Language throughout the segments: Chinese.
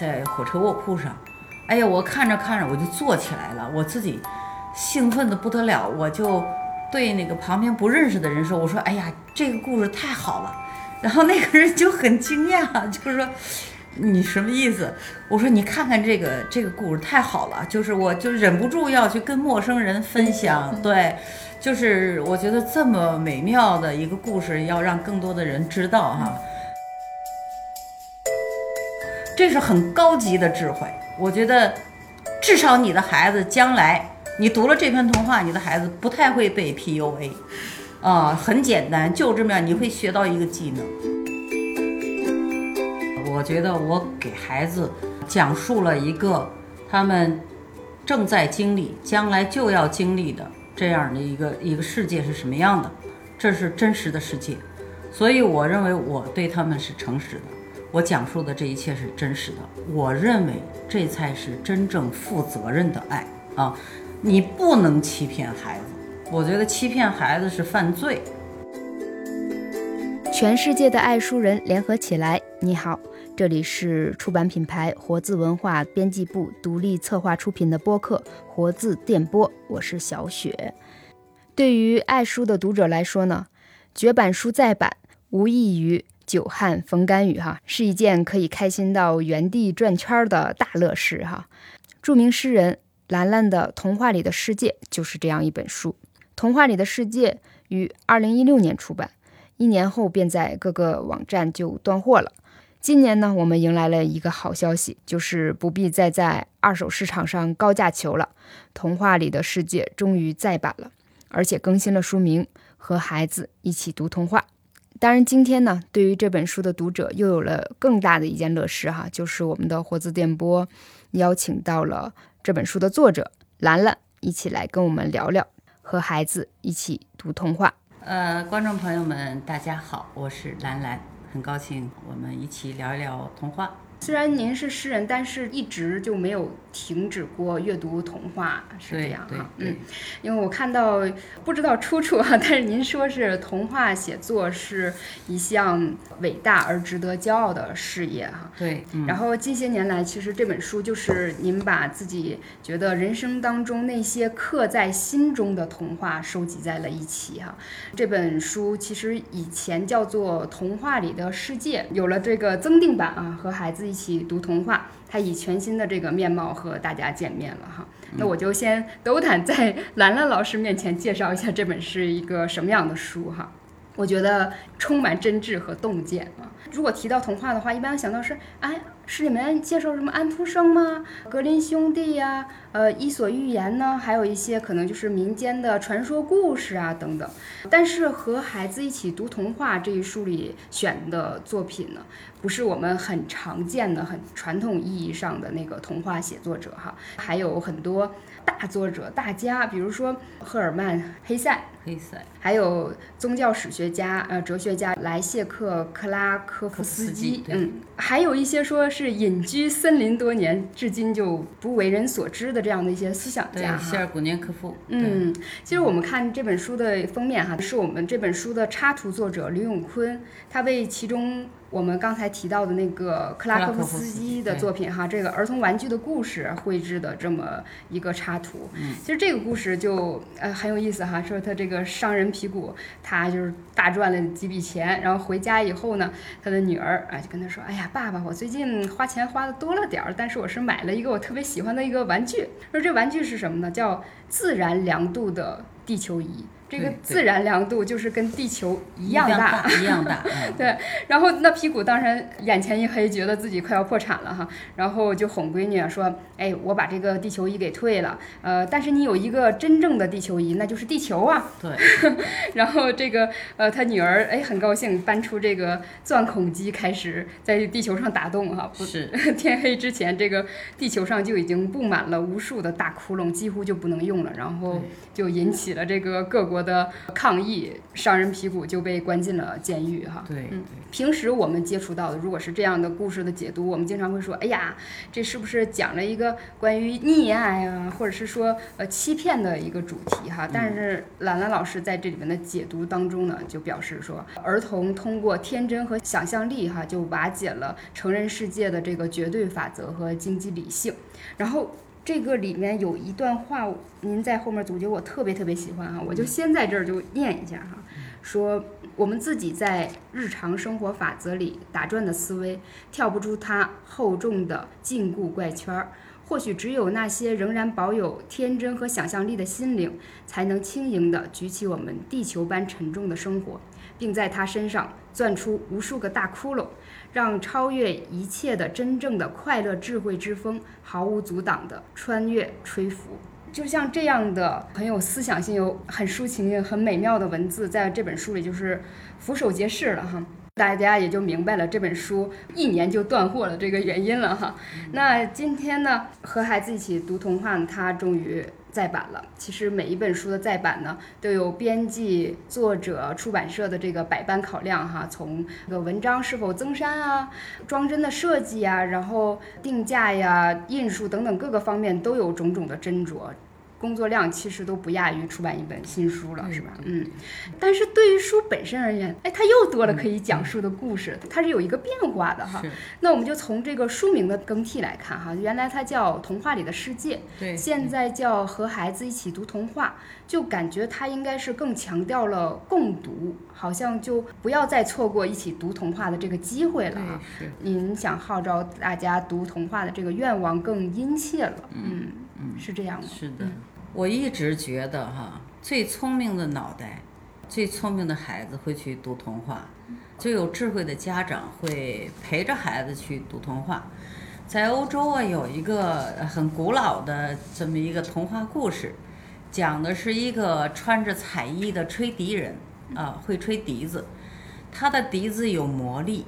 在火车卧铺上，哎呀，我看着看着我就坐起来了，我自己兴奋的不得了，我就对那个旁边不认识的人说：“我说，哎呀，这个故事太好了。”然后那个人就很惊讶，就是说。你什么意思？我说你看看这个这个故事太好了，就是我就忍不住要去跟陌生人分享。对，就是我觉得这么美妙的一个故事，要让更多的人知道哈。这是很高级的智慧，我觉得至少你的孩子将来你读了这篇童话，你的孩子不太会被 PUA，啊，很简单，就这么样，你会学到一个技能。我觉得我给孩子讲述了一个他们正在经历、将来就要经历的这样的一个一个世界是什么样的，这是真实的世界，所以我认为我对他们是诚实的，我讲述的这一切是真实的。我认为这才是真正负责任的爱啊！你不能欺骗孩子，我觉得欺骗孩子是犯罪。全世界的爱书人联合起来，你好。这里是出版品牌活字文化编辑部独立策划出品的播客《活字电波》，我是小雪。对于爱书的读者来说呢，绝版书再版无异于久旱逢甘雨哈，是一件可以开心到原地转圈的大乐事哈。著名诗人兰兰的《童话里的世界》就是这样一本书，《童话里的世界》于二零一六年出版，一年后便在各个网站就断货了。今年呢，我们迎来了一个好消息，就是不必再在二手市场上高价求了。童话里的世界终于再版了，而且更新了书名，和孩子一起读童话。当然，今天呢，对于这本书的读者又有了更大的一件乐事哈，就是我们的活字电波邀请到了这本书的作者兰兰，一起来跟我们聊聊和孩子一起读童话。呃，观众朋友们，大家好，我是兰兰。很高兴，我们一起聊一聊童话。虽然您是诗人，但是一直就没有停止过阅读童话，是这样哈。嗯，因为我看到不知道出处啊，但是您说是童话写作是一项伟大而值得骄傲的事业哈。对。然后近些年来，其实这本书就是您把自己觉得人生当中那些刻在心中的童话收集在了一起哈。这本书其实以前叫做《童话里的世界》，有了这个增订版啊，和孩子。一起读童话，他以全新的这个面貌和大家见面了哈。那我就先斗胆在兰兰老师面前介绍一下这本是一个什么样的书哈。我觉得充满真挚和洞见啊。如果提到童话的话，一般想到是哎。是里面介绍什么安徒生吗？格林兄弟呀，呃，伊索寓言呢？还有一些可能就是民间的传说故事啊等等。但是和孩子一起读童话这一书里选的作品呢，不是我们很常见的、很传统意义上的那个童话写作者哈，还有很多大作者、大家，比如说赫尔曼·黑塞。黑塞，还有宗教史学家、呃哲学家莱谢克·克拉科夫斯基，嗯，还有一些说是隐居森林多年，至今就不为人所知的这样的一些思想家，谢尔古涅科夫。嗯，其实我们看这本书的封面哈，是我们这本书的插图作者刘永坤，他为其中。我们刚才提到的那个克拉科夫斯基的作品哈，这个儿童玩具的故事绘制的这么一个插图，其实这个故事就呃很有意思哈。说他这个商人皮鼓，他就是大赚了几笔钱，然后回家以后呢，他的女儿啊就跟他说：“哎呀，爸爸，我最近花钱花的多了点儿，但是我是买了一个我特别喜欢的一个玩具。说这玩具是什么呢？叫自然量度的地球仪。”这个自然凉度就是跟地球一样大，一样大。对，然后那皮古当然眼前一黑，觉得自己快要破产了哈，然后就哄闺女说：“哎，我把这个地球仪给退了，呃，但是你有一个真正的地球仪，那就是地球啊。”对。然后这个呃，他女儿哎很高兴，搬出这个钻孔机，开始在地球上打洞哈。不是。天黑之前，这个地球上就已经布满了无数的大窟窿，几乎就不能用了，然后就引起了这个各国。多的抗议，商人皮古就被关进了监狱哈。对，嗯，平时我们接触到的，如果是这样的故事的解读，我们经常会说，哎呀，这是不是讲了一个关于溺爱啊，或者是说呃欺骗的一个主题哈？但是兰兰老师在这里面的解读当中呢，就表示说，儿童通过天真和想象力哈，就瓦解了成人世界的这个绝对法则和经济理性，然后。这个里面有一段话，您在后面总结，我特别特别喜欢哈，我就先在这儿就念一下哈，说我们自己在日常生活法则里打转的思维，跳不出它厚重的禁锢怪圈儿。或许只有那些仍然保有天真和想象力的心灵，才能轻盈地举起我们地球般沉重的生活，并在它身上钻出无数个大窟窿。让超越一切的真正的快乐智慧之风毫无阻挡地穿越吹拂，就像这样的很有思想性、有很抒情、很美妙的文字，在这本书里就是俯首皆是了哈。大家也就明白了这本书一年就断货了这个原因了哈。那今天呢，和孩子一起读童话，他终于。再版了。其实每一本书的再版呢，都有编辑、作者、出版社的这个百般考量哈。从这个文章是否增删啊，装帧的设计啊，然后定价呀、印数等等各个方面都有种种的斟酌。工作量其实都不亚于出版一本新书了，是吧？嗯，但是对于书本身而言，哎，它又多了可以讲述的故事，它是有一个变化的哈。那我们就从这个书名的更替来看哈，原来它叫《童话里的世界》，对，现在叫和孩子一起读童话，就感觉它应该是更强调了共读，好像就不要再错过一起读童话的这个机会了啊。您想号召大家读童话的这个愿望更殷切了，嗯嗯，是这样吗？是的。我一直觉得哈，最聪明的脑袋，最聪明的孩子会去读童话，最有智慧的家长会陪着孩子去读童话。在欧洲啊，有一个很古老的这么一个童话故事，讲的是一个穿着彩衣的吹笛人啊，会吹笛子，他的笛子有魔力。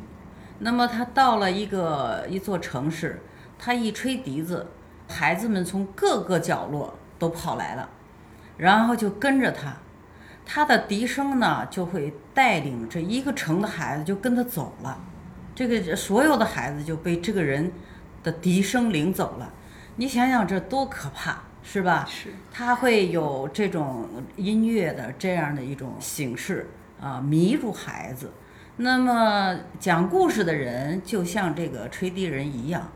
那么他到了一个一座城市，他一吹笛子，孩子们从各个角落。都跑来了，然后就跟着他，他的笛声呢就会带领着一个城的孩子就跟他走了，这个所有的孩子就被这个人的笛声领走了。你想想这多可怕，是吧？是。他会有这种音乐的这样的一种形式啊，迷住孩子。那么讲故事的人就像这个吹笛人一样，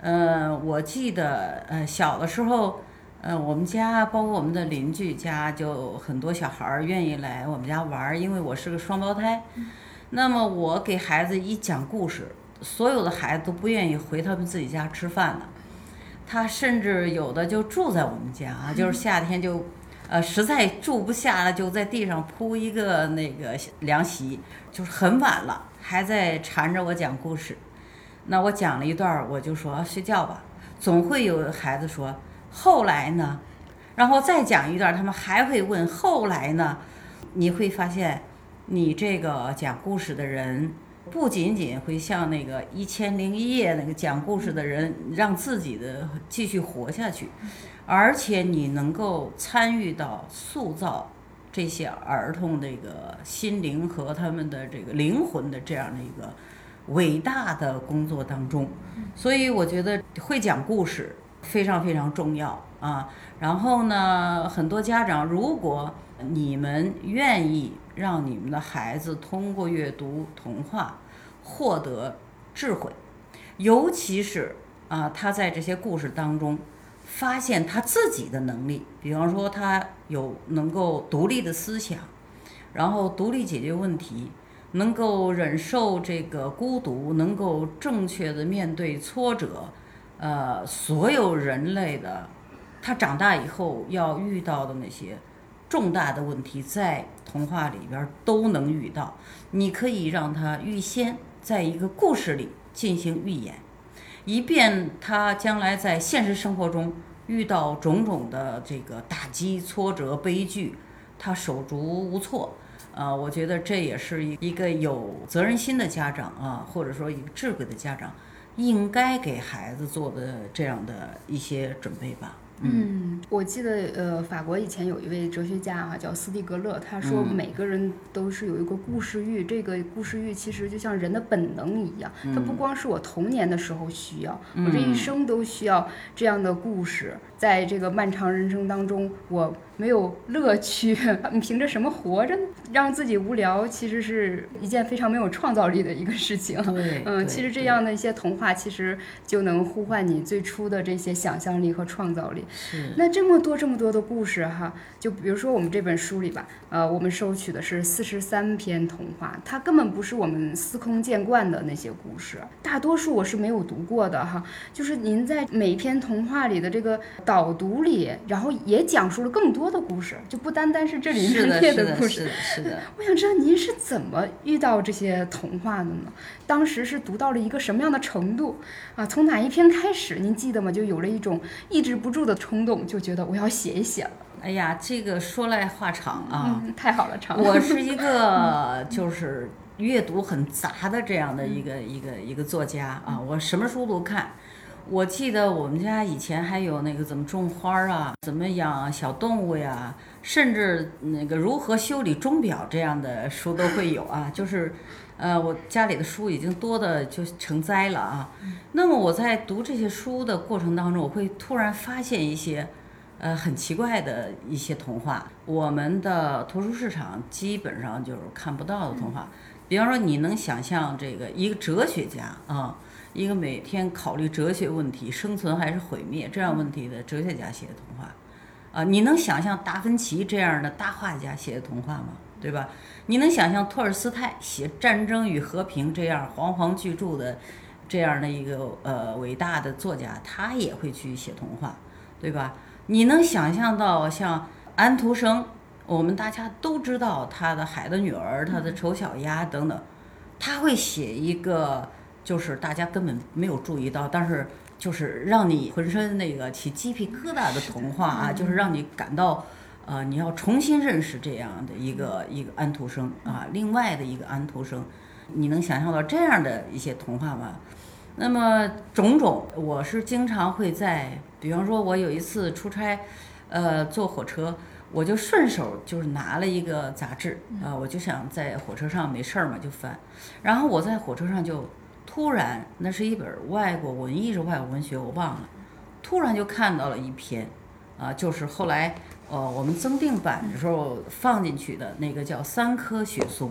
呃，我记得呃小的时候。嗯，我们家包括我们的邻居家，就很多小孩儿愿意来我们家玩儿，因为我是个双胞胎。那么我给孩子一讲故事，所有的孩子都不愿意回他们自己家吃饭的。他甚至有的就住在我们家啊，就是夏天就，呃，实在住不下了，就在地上铺一个那个凉席，就是很晚了还在缠着我讲故事。那我讲了一段，我就说睡觉吧。总会有孩子说。后来呢，然后再讲一段，他们还会问后来呢？你会发现，你这个讲故事的人不仅仅会像那个《一千零一夜》那个讲故事的人，让自己的继续活下去，而且你能够参与到塑造这些儿童这个心灵和他们的这个灵魂的这样的一个伟大的工作当中。所以我觉得会讲故事。非常非常重要啊！然后呢，很多家长，如果你们愿意让你们的孩子通过阅读童话获得智慧，尤其是啊，他在这些故事当中发现他自己的能力，比方说他有能够独立的思想，然后独立解决问题，能够忍受这个孤独，能够正确的面对挫折。呃，所有人类的，他长大以后要遇到的那些重大的问题，在童话里边都能遇到。你可以让他预先在一个故事里进行预演，以便他将来在现实生活中遇到种种的这个打击、挫折、悲剧，他手足无措。啊，我觉得这也是一一个有责任心的家长啊，或者说一个智慧的家长。应该给孩子做的这样的一些准备吧。嗯，我记得呃，法国以前有一位哲学家啊，叫斯蒂格勒，他说每个人都是有一个故事欲，这个故事欲其实就像人的本能一样，它不光是我童年的时候需要，我这一生都需要这样的故事。在这个漫长人生当中，我没有乐趣，你凭着什么活着呢？让自己无聊，其实是一件非常没有创造力的一个事情。对，嗯，其实这样的一些童话，其实就能呼唤你最初的这些想象力和创造力。是。那这么多这么多的故事哈，就比如说我们这本书里吧，呃，我们收取的是四十三篇童话，它根本不是我们司空见惯的那些故事，大多数我是没有读过的哈。就是您在每一篇童话里的这个。导读里，然后也讲述了更多的故事，就不单单是这里面列的 故事。是的，我想知道您是怎么遇到这些童话的呢？当时是读到了一个什么样的程度啊？从哪一篇开始？您记得吗？就有了一种抑制不住的冲动，就觉得我要写一写了。哎呀，这个说来话长啊！太好了，长。我 是一个就是阅读很杂的这样的一个一个一个作家啊，我什么书都看。我记得我们家以前还有那个怎么种花啊，怎么养小动物呀，甚至那个如何修理钟表这样的书都会有啊。就是，呃，我家里的书已经多的就成灾了啊。那么我在读这些书的过程当中，我会突然发现一些，呃，很奇怪的一些童话。我们的图书市场基本上就是看不到的童话。比方说，你能想象这个一个哲学家啊？一个每天考虑哲学问题、生存还是毁灭这样问题的哲学家写的童话，啊，你能想象达芬奇这样的大画家写的童话吗？对吧？你能想象托尔斯泰写《战争与和平》这样煌煌巨著的这样的一个呃伟大的作家，他也会去写童话，对吧？你能想象到像安徒生，我们大家都知道他的《海的女儿》、他的《丑小鸭》等等，他会写一个。就是大家根本没有注意到，但是就是让你浑身那个起鸡皮疙瘩的童话啊，就是让你感到，呃，你要重新认识这样的一个一个安徒生啊，另外的一个安徒生，你能想象到这样的一些童话吗？那么种种，我是经常会在，比方说，我有一次出差，呃，坐火车，我就顺手就是拿了一个杂志啊，我就想在火车上没事儿嘛就翻，然后我在火车上就。突然，那是一本外国文艺是外国文学，我忘了。突然就看到了一篇，啊，就是后来，呃，我们增订版的时候放进去的那个叫《三棵雪松》，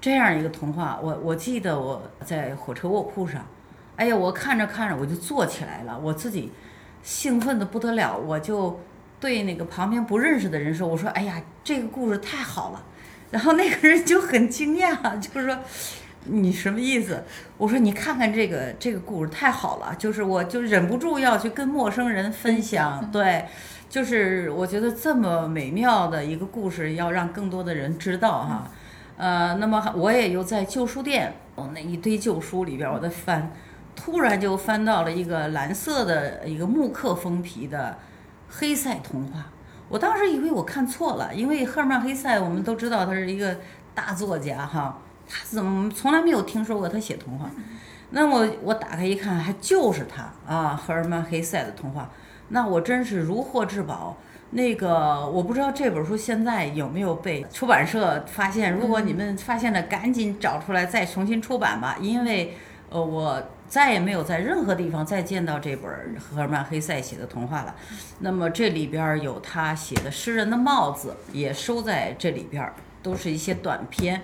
这样一个童话。我我记得我在火车卧铺上，哎呀，我看着看着我就坐起来了，我自己兴奋的不得了，我就对那个旁边不认识的人说：“我说，哎呀，这个故事太好了。”然后那个人就很惊讶，就是说。你什么意思？我说你看看这个这个故事太好了，就是我就忍不住要去跟陌生人分享。对，就是我觉得这么美妙的一个故事，要让更多的人知道哈。呃，那么我也又在旧书店，我那一堆旧书里边我在翻，突然就翻到了一个蓝色的一个木刻封皮的黑塞童话。我当时以为我看错了，因为赫尔曼·黑塞我们都知道他是一个大作家哈。他怎么从来没有听说过他写童话？那我我打开一看，还就是他啊，赫尔曼·黑塞的童话。那我真是如获至宝。那个我不知道这本书现在有没有被出版社发现。如果你们发现了，赶紧找出来再重新出版吧。因为呃，我再也没有在任何地方再见到这本赫尔曼·黑塞写的童话了。那么这里边有他写的诗人的帽子，也收在这里边，都是一些短篇。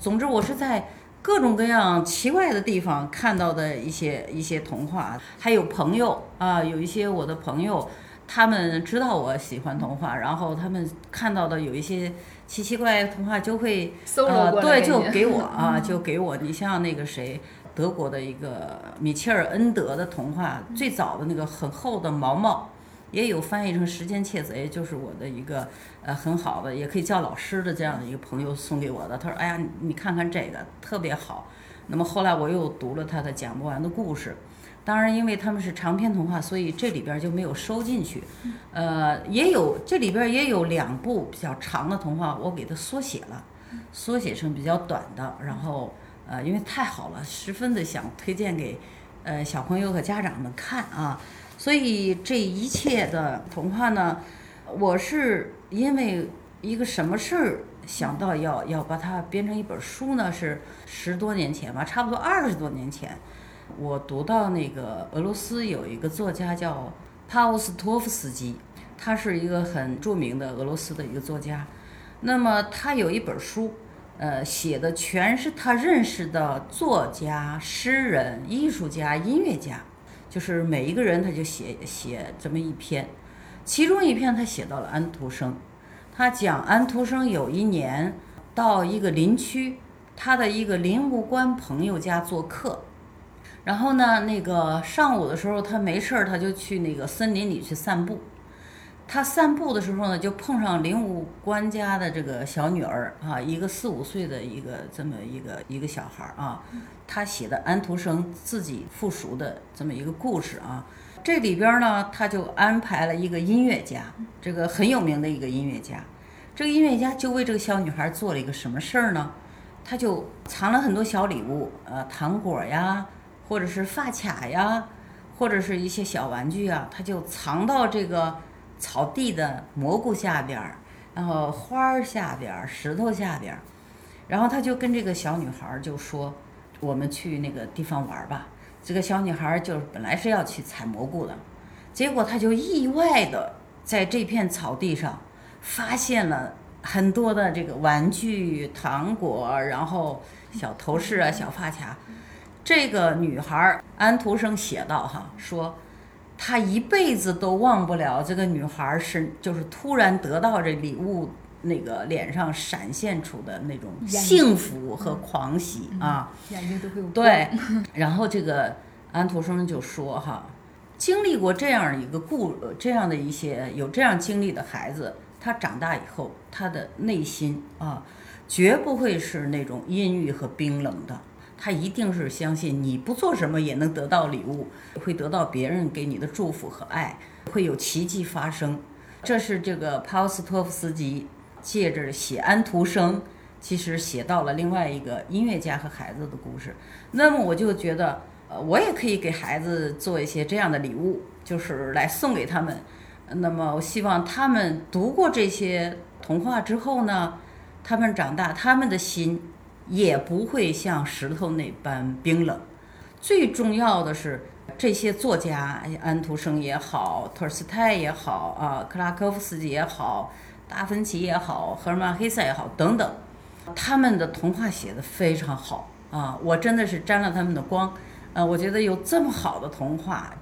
总之，我是在各种各样奇怪的地方看到的一些一些童话，还有朋友啊，有一些我的朋友，他们知道我喜欢童话，然后他们看到的有一些奇奇怪怪的童话就会呃，对，就给我啊，就给我。你像那个谁，德国的一个米切尔恩德的童话，最早的那个很厚的毛毛。也有翻译成《时间窃贼》，就是我的一个呃很好的，也可以叫老师的这样的一个朋友送给我的。他说：“哎呀，你看看这个特别好。”那么后来我又读了他的讲不完的故事。当然，因为他们是长篇童话，所以这里边就没有收进去。呃，也有这里边也有两部比较长的童话，我给它缩写了，缩写成比较短的。然后呃，因为太好了，十分的想推荐给呃小朋友和家长们看啊。所以这一切的童话呢，我是因为一个什么事儿想到要要把它编成一本书呢？是十多年前吧，差不多二十多年前，我读到那个俄罗斯有一个作家叫帕沃斯托夫斯基，他是一个很著名的俄罗斯的一个作家。那么他有一本书，呃，写的全是他认识的作家、诗人、艺术家、音乐家，就是每一个人他就写写这么一篇。其中一篇他写到了安徒生，他讲安徒生有一年到一个林区，他的一个林务官朋友家做客，然后呢，那个上午的时候他没事儿，他就去那个森林里去散步。他散步的时候呢，就碰上林务官家的这个小女儿啊，一个四五岁的一个这么一个一个小孩儿啊，他写的安徒生自己附属的这么一个故事啊。这里边呢，他就安排了一个音乐家，这个很有名的一个音乐家。这个音乐家就为这个小女孩做了一个什么事儿呢？他就藏了很多小礼物，呃，糖果呀，或者是发卡呀，或者是一些小玩具啊，他就藏到这个。草地的蘑菇下边儿，然后花儿下边儿，石头下边儿，然后他就跟这个小女孩就说：“我们去那个地方玩吧。”这个小女孩就是本来是要去采蘑菇的，结果她就意外的在这片草地上发现了很多的这个玩具、糖果，然后小头饰啊、小发卡。这个女孩安徒生写道：“哈，说。”他一辈子都忘不了这个女孩是，就是突然得到这礼物，那个脸上闪现出的那种幸福和狂喜啊，眼睛都会有对。然后这个安徒生就说哈，经历过这样一个故，这样的一些有这样经历的孩子，他长大以后，他的内心啊，绝不会是那种阴郁和冰冷的。他一定是相信你不做什么也能得到礼物，会得到别人给你的祝福和爱，会有奇迹发生。这是这个帕沃斯托夫斯基借着写安徒生，其实写到了另外一个音乐家和孩子的故事。那么我就觉得，呃，我也可以给孩子做一些这样的礼物，就是来送给他们。那么我希望他们读过这些童话之后呢，他们长大，他们的心。也不会像石头那般冰冷。最重要的是，这些作家，安徒生也好，托尔斯泰也好，啊，克拉科夫斯基也好，达芬奇也好，赫尔曼·黑塞也好，等等，他们的童话写的非常好啊！我真的是沾了他们的光。呃，我觉得有这么好的童话，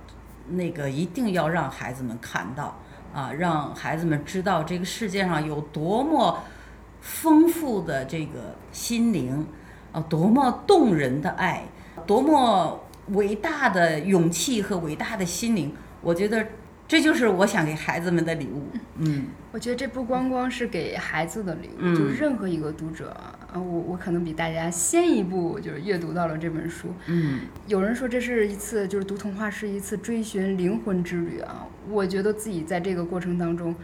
那个一定要让孩子们看到啊，让孩子们知道这个世界上有多么。丰富的这个心灵，啊，多么动人的爱，多么伟大的勇气和伟大的心灵，我觉得这就是我想给孩子们的礼物。嗯，我觉得这不光光是给孩子的礼物，就是任何一个读者啊，我我可能比大家先一步就是阅读到了这本书。嗯，有人说这是一次就是读童话是一次追寻灵魂之旅啊，我觉得自己在这个过程当中。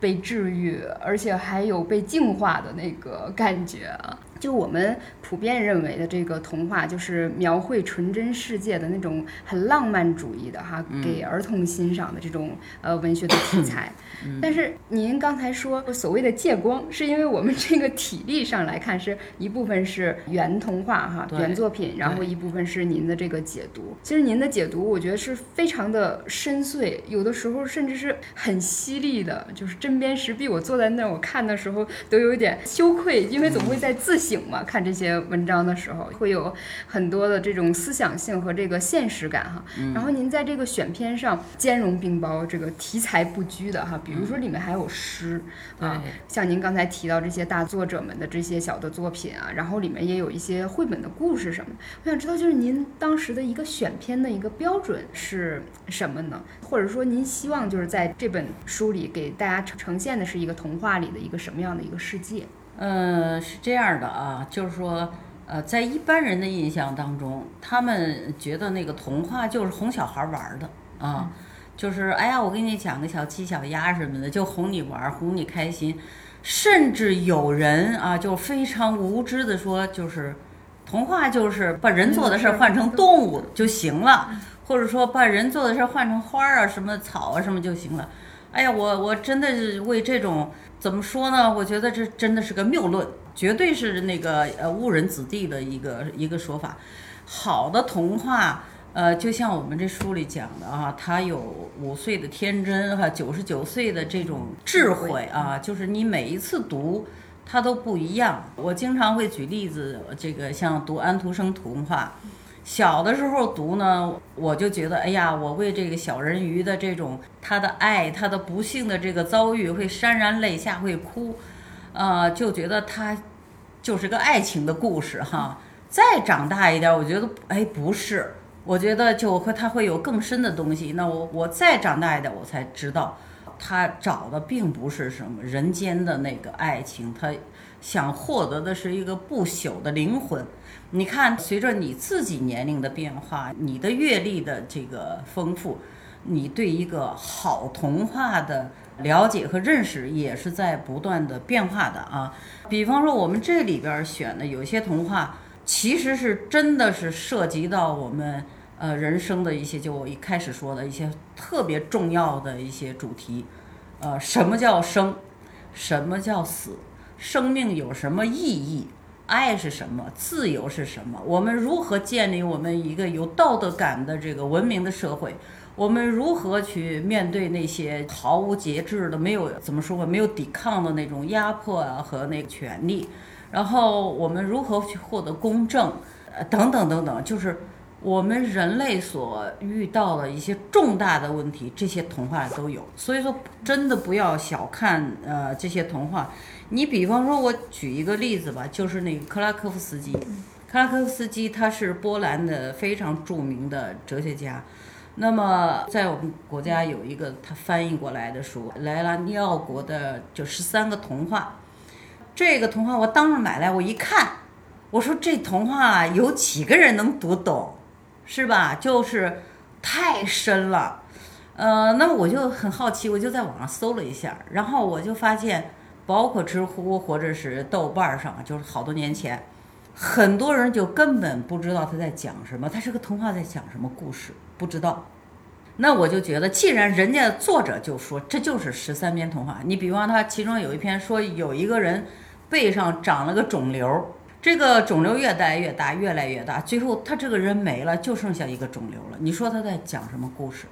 被治愈，而且还有被净化的那个感觉啊！就我们普遍认为的这个童话，就是描绘纯真世界的那种很浪漫主义的哈，给儿童欣赏的这种呃文学的题材。但是您刚才说所谓的借光，是因为我们这个体力上来看，是一部分是原童话哈原作品，然后一部分是您的这个解读。其实您的解读，我觉得是非常的深邃，有的时候甚至是很犀利的，就是针砭时弊。我坐在那儿，我看的时候都有点羞愧，因为总会在自省嘛。看这些文章的时候，会有很多的这种思想性和这个现实感哈。然后您在这个选片上兼容并包，这个题材不拘的哈。比如说里面还有诗啊，像您刚才提到这些大作者们的这些小的作品啊，然后里面也有一些绘本的故事什么的。我想知道，就是您当时的一个选片的一个标准是什么呢？或者说您希望就是在这本书里给大家呈现的是一个童话里的一个什么样的一个世界？嗯，是这样的啊，就是说，呃，在一般人的印象当中，他们觉得那个童话就是哄小孩玩的啊。就是哎呀，我给你讲个小鸡小鸭什么的，就哄你玩，哄你开心。甚至有人啊，就非常无知的说，就是童话就是把人做的事儿换成动物就行了，或者说把人做的事儿换成花儿啊、什么草啊什么就行了。哎呀，我我真的是为这种怎么说呢？我觉得这真的是个谬论，绝对是那个呃误人子弟的一个一个说法。好的童话，呃，就像我们这书里讲的啊，它有五岁的天真哈，九十九岁的这种智慧啊，就是你每一次读。它都不一样。我经常会举例子，这个像读安徒生童话，小的时候读呢，我就觉得，哎呀，我为这个小人鱼的这种他的爱，他的不幸的这个遭遇会潸然泪下，会哭，呃，就觉得他就是个爱情的故事哈。再长大一点，我觉得，哎，不是，我觉得就会他会有更深的东西。那我我再长大一点，我才知道。他找的并不是什么人间的那个爱情，他想获得的是一个不朽的灵魂。你看，随着你自己年龄的变化，你的阅历的这个丰富，你对一个好童话的了解和认识也是在不断的变化的啊。比方说，我们这里边选的有些童话，其实是真的是涉及到我们。呃，人生的一些，就我一开始说的一些特别重要的一些主题，呃，什么叫生，什么叫死，生命有什么意义，爱是什么，自由是什么？我们如何建立我们一个有道德感的这个文明的社会？我们如何去面对那些毫无节制的、没有怎么说吧，没有抵抗的那种压迫啊和那个权利？然后我们如何去获得公正？呃，等等等等，就是。我们人类所遇到的一些重大的问题，这些童话都有。所以说，真的不要小看呃这些童话。你比方说，我举一个例子吧，就是那个克拉科夫斯基。克拉科夫斯基他是波兰的非常著名的哲学家。那么在我们国家有一个他翻译过来的书，莱拉尼奥国的就十三个童话。这个童话我当时买来，我一看，我说这童话有几个人能读懂？是吧？就是太深了，呃，那么我就很好奇，我就在网上搜了一下，然后我就发现，包括知乎或者是豆瓣上，就是好多年前，很多人就根本不知道他在讲什么，他是个童话在讲什么故事，不知道。那我就觉得，既然人家作者就说这就是十三篇童话，你比方他其中有一篇说有一个人背上长了个肿瘤。这个肿瘤越来越大，越来越大，最后他这个人没了，就剩下一个肿瘤了。你说他在讲什么故事，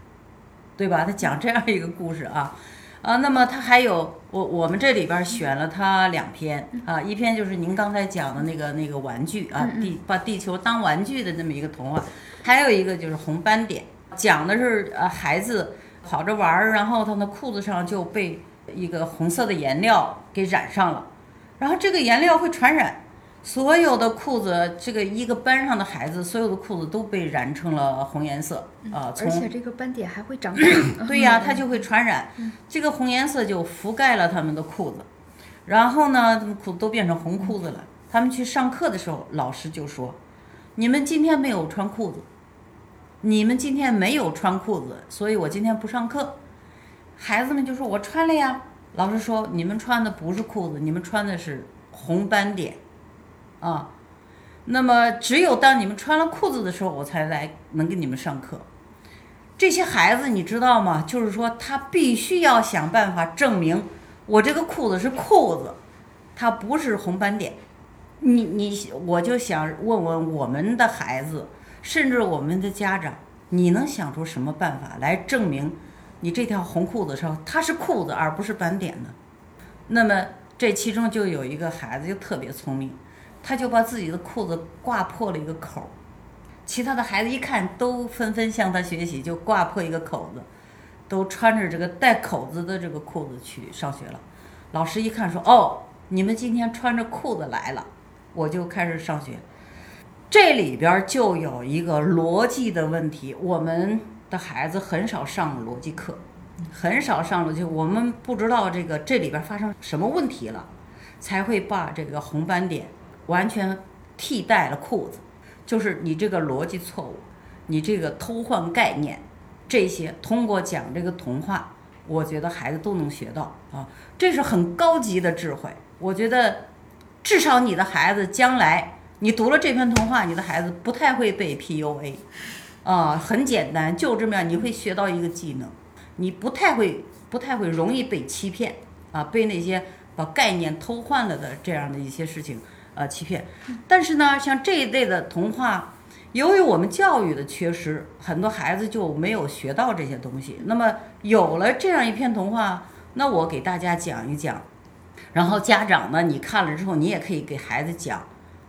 对吧？他讲这样一个故事啊，啊，那么他还有我我们这里边选了他两篇啊，一篇就是您刚才讲的那个那个玩具啊，地把地球当玩具的那么一个童话，还有一个就是红斑点，讲的是呃孩子跑着玩儿，然后他的裤子上就被一个红色的颜料给染上了，然后这个颜料会传染。所有的裤子，这个一个班上的孩子，所有的裤子都被染成了红颜色啊！而且这个斑点还会长大。对呀，它就会传染，这个红颜色就覆盖了他们的裤子，然后呢，裤子都变成红裤子了。他们去上课的时候，老师就说：“你们今天没有穿裤子，你们今天没有穿裤子，所以我今天不上课。”孩子们就说：“我穿了呀。”老师说：“你们穿的不是裤子，你们穿的是红斑点。”啊，那么只有当你们穿了裤子的时候，我才来能给你们上课。这些孩子你知道吗？就是说他必须要想办法证明我这个裤子是裤子，它不是红斑点。你你，我就想问问我们的孩子，甚至我们的家长，你能想出什么办法来证明你这条红裤子上它是裤子而不是斑点呢？那么这其中就有一个孩子就特别聪明。他就把自己的裤子挂破了一个口儿，其他的孩子一看都纷纷向他学习，就挂破一个口子，都穿着这个带口子的这个裤子去上学了。老师一看说：“哦，你们今天穿着裤子来了，我就开始上学。”这里边就有一个逻辑的问题，我们的孩子很少上逻辑课，很少上逻辑，我们不知道这个这里边发生什么问题了，才会把这个红斑点。完全替代了裤子，就是你这个逻辑错误，你这个偷换概念，这些通过讲这个童话，我觉得孩子都能学到啊，这是很高级的智慧。我觉得至少你的孩子将来你读了这篇童话，你的孩子不太会被 PUA，啊，很简单，就这么样，你会学到一个技能，你不太会不太会容易被欺骗啊，被那些把概念偷换了的这样的一些事情呃欺骗。但是呢，像这一类的童话，由于我们教育的缺失，很多孩子就没有学到这些东西。那么有了这样一篇童话，那我给大家讲一讲，然后家长呢，你看了之后，你也可以给孩子讲。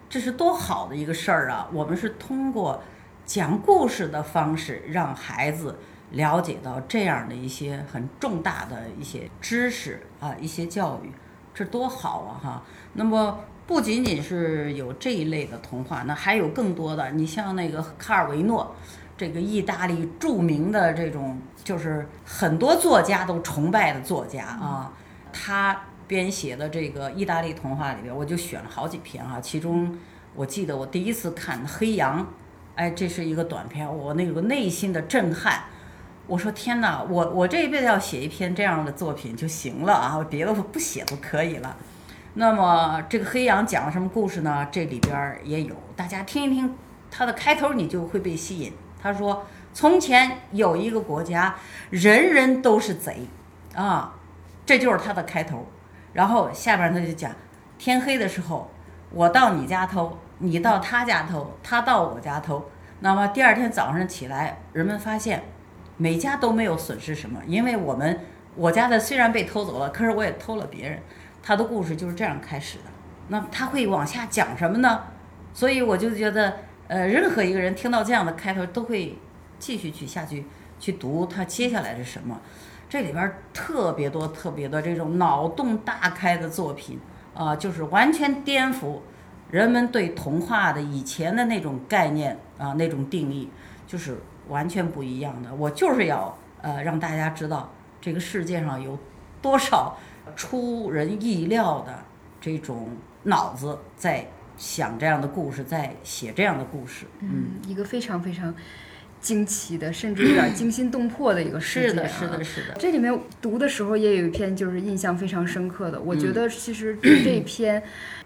这是多好的一个事儿啊！我们是通过讲故事的方式，让孩子了解到这样的一些很重大的一些知识啊，一些教育，这多好啊！哈，那么不仅仅是有这一类的童话，那还有更多的。你像那个卡尔维诺，这个意大利著名的这种，就是很多作家都崇拜的作家啊，他。编写的这个意大利童话里边，我就选了好几篇啊。其中我记得我第一次看《黑羊》，哎，这是一个短片，我那个内心的震撼。我说天哪，我我这一辈子要写一篇这样的作品就行了啊，别的我不写都可以了。那么这个《黑羊》讲了什么故事呢？这里边也有，大家听一听它的开头，你就会被吸引。他说：“从前有一个国家，人人都是贼啊，这就是它的开头。”然后下边他就讲，天黑的时候，我到你家偷，你到他家偷，他到我家偷。那么第二天早上起来，人们发现每家都没有损失什么，因为我们我家的虽然被偷走了，可是我也偷了别人。他的故事就是这样开始的。那他会往下讲什么呢？所以我就觉得，呃，任何一个人听到这样的开头，都会继续去下去去读他接下来是什么。这里边特别多、特别多这种脑洞大开的作品啊，就是完全颠覆人们对童话的以前的那种概念啊，那种定义，就是完全不一样的。我就是要呃让大家知道，这个世界上有多少出人意料的这种脑子在想这样的故事，在写这样的故事。嗯，一个非常非常。惊奇的，甚至有点惊心动魄的一个世界啊！是的，是的，是的。这里面读的时候也有一篇，就是印象非常深刻的。我觉得其实这篇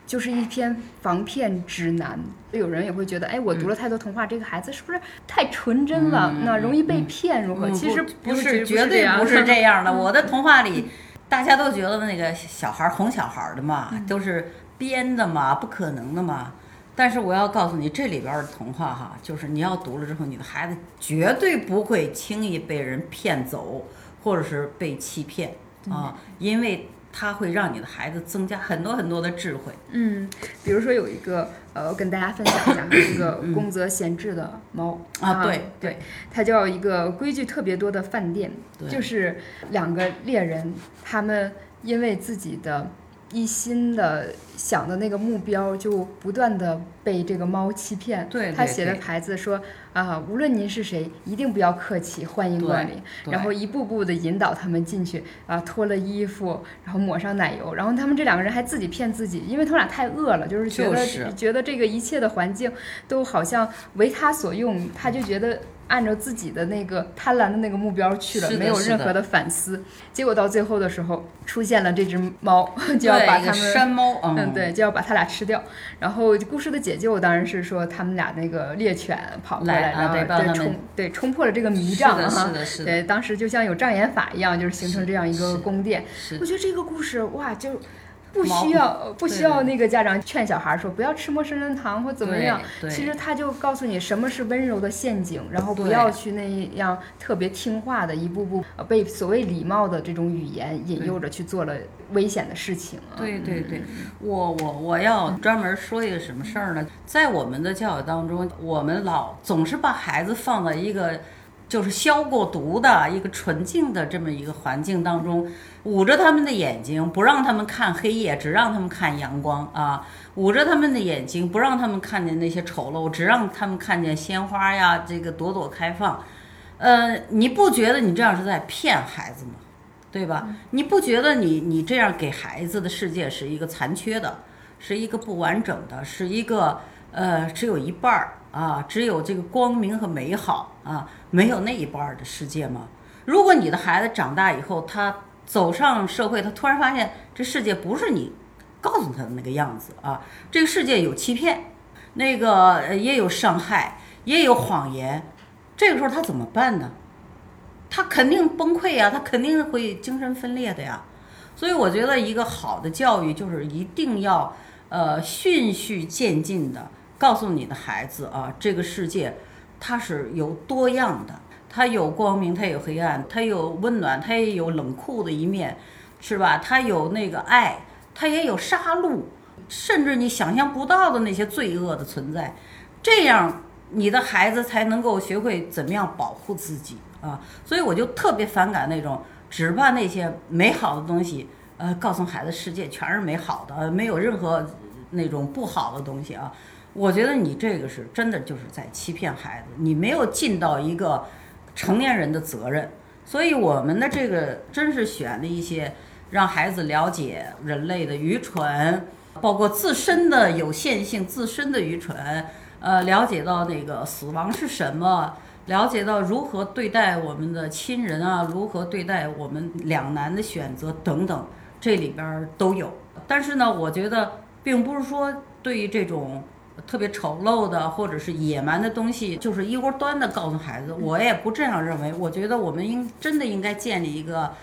就是一篇防骗指南。有人也会觉得，哎，我读了太多童话，这个孩子是不是太纯真了？那容易被骗，如何？其实不是，绝对不是这样的。我的童话里，大家都觉得那个小孩哄小孩的嘛，都是编的嘛，不可能的嘛。但是我要告诉你，这里边的童话哈，就是你要读了之后，你的孩子绝对不会轻易被人骗走，或者是被欺骗啊，因为它会让你的孩子增加很多很多的智慧。嗯，比如说有一个呃，跟大家分享一下这个宫泽贤治的猫。啊，对对，它叫一个规矩特别多的饭店，就是两个猎人，他们因为自己的。一心的想的那个目标，就不断的被这个猫欺骗。对，他写的牌子说啊，无论您是谁，一定不要客气，欢迎光临。然后一步步的引导他们进去啊，脱了衣服，然后抹上奶油，然后他们这两个人还自己骗自己，因为他们俩太饿了，就是觉得觉得这个一切的环境都好像为他所用，他就觉得。按照自己的那个贪婪的那个目标去了，没有任何的反思。结果到最后的时候，出现了这只猫，就要把它们山猫，嗯，对，就要把它俩吃掉。然后故事的解救当然是说他们俩那个猎犬跑过来，然后对冲对冲破了这个迷障哈。对，当时就像有障眼法一样，就是形成这样一个宫殿。我觉得这个故事哇，就。不需要不需要那个家长劝小孩说不要吃陌生人糖或怎么样，其实他就告诉你什么是温柔的陷阱，然后不要去那样特别听话的一步步被所谓礼貌的这种语言引诱着去做了危险的事情啊。对对对，我我我要专门说一个什么事儿呢？在我们的教育当中，我们老总是把孩子放在一个。就是消过毒的一个纯净的这么一个环境当中，捂着他们的眼睛，不让他们看黑夜，只让他们看阳光啊！捂着他们的眼睛，不让他们看见那些丑陋，只让他们看见鲜花呀，这个朵朵开放。呃，你不觉得你这样是在骗孩子吗？对吧？你不觉得你你这样给孩子的世界是一个残缺的，是一个不完整的，是一个呃只有一半儿啊，只有这个光明和美好啊。没有那一半的世界吗？如果你的孩子长大以后，他走上社会，他突然发现这世界不是你告诉他的那个样子啊，这个世界有欺骗，那个也有伤害，也有谎言，这个时候他怎么办呢？他肯定崩溃呀，他肯定会精神分裂的呀。所以我觉得一个好的教育就是一定要呃循序渐进的告诉你的孩子啊，这个世界它是有多样的，它有光明，它有黑暗，它有温暖，它也有冷酷的一面，是吧？它有那个爱，它也有杀戮，甚至你想象不到的那些罪恶的存在，这样你的孩子才能够学会怎么样保护自己啊。所以我就特别反感那种。只怕那些美好的东西，呃，告诉孩子世界全是美好的，没有任何那种不好的东西啊。我觉得你这个是真的就是在欺骗孩子，你没有尽到一个成年人的责任。所以我们的这个真是选了一些让孩子了解人类的愚蠢，包括自身的有限性、自身的愚蠢，呃，了解到那个死亡是什么。了解到如何对待我们的亲人啊，如何对待我们两难的选择等等，这里边都有。但是呢，我觉得并不是说对于这种特别丑陋的或者是野蛮的东西，就是一锅端的告诉孩子。我也不这样认为。我觉得我们应真的应该建立一个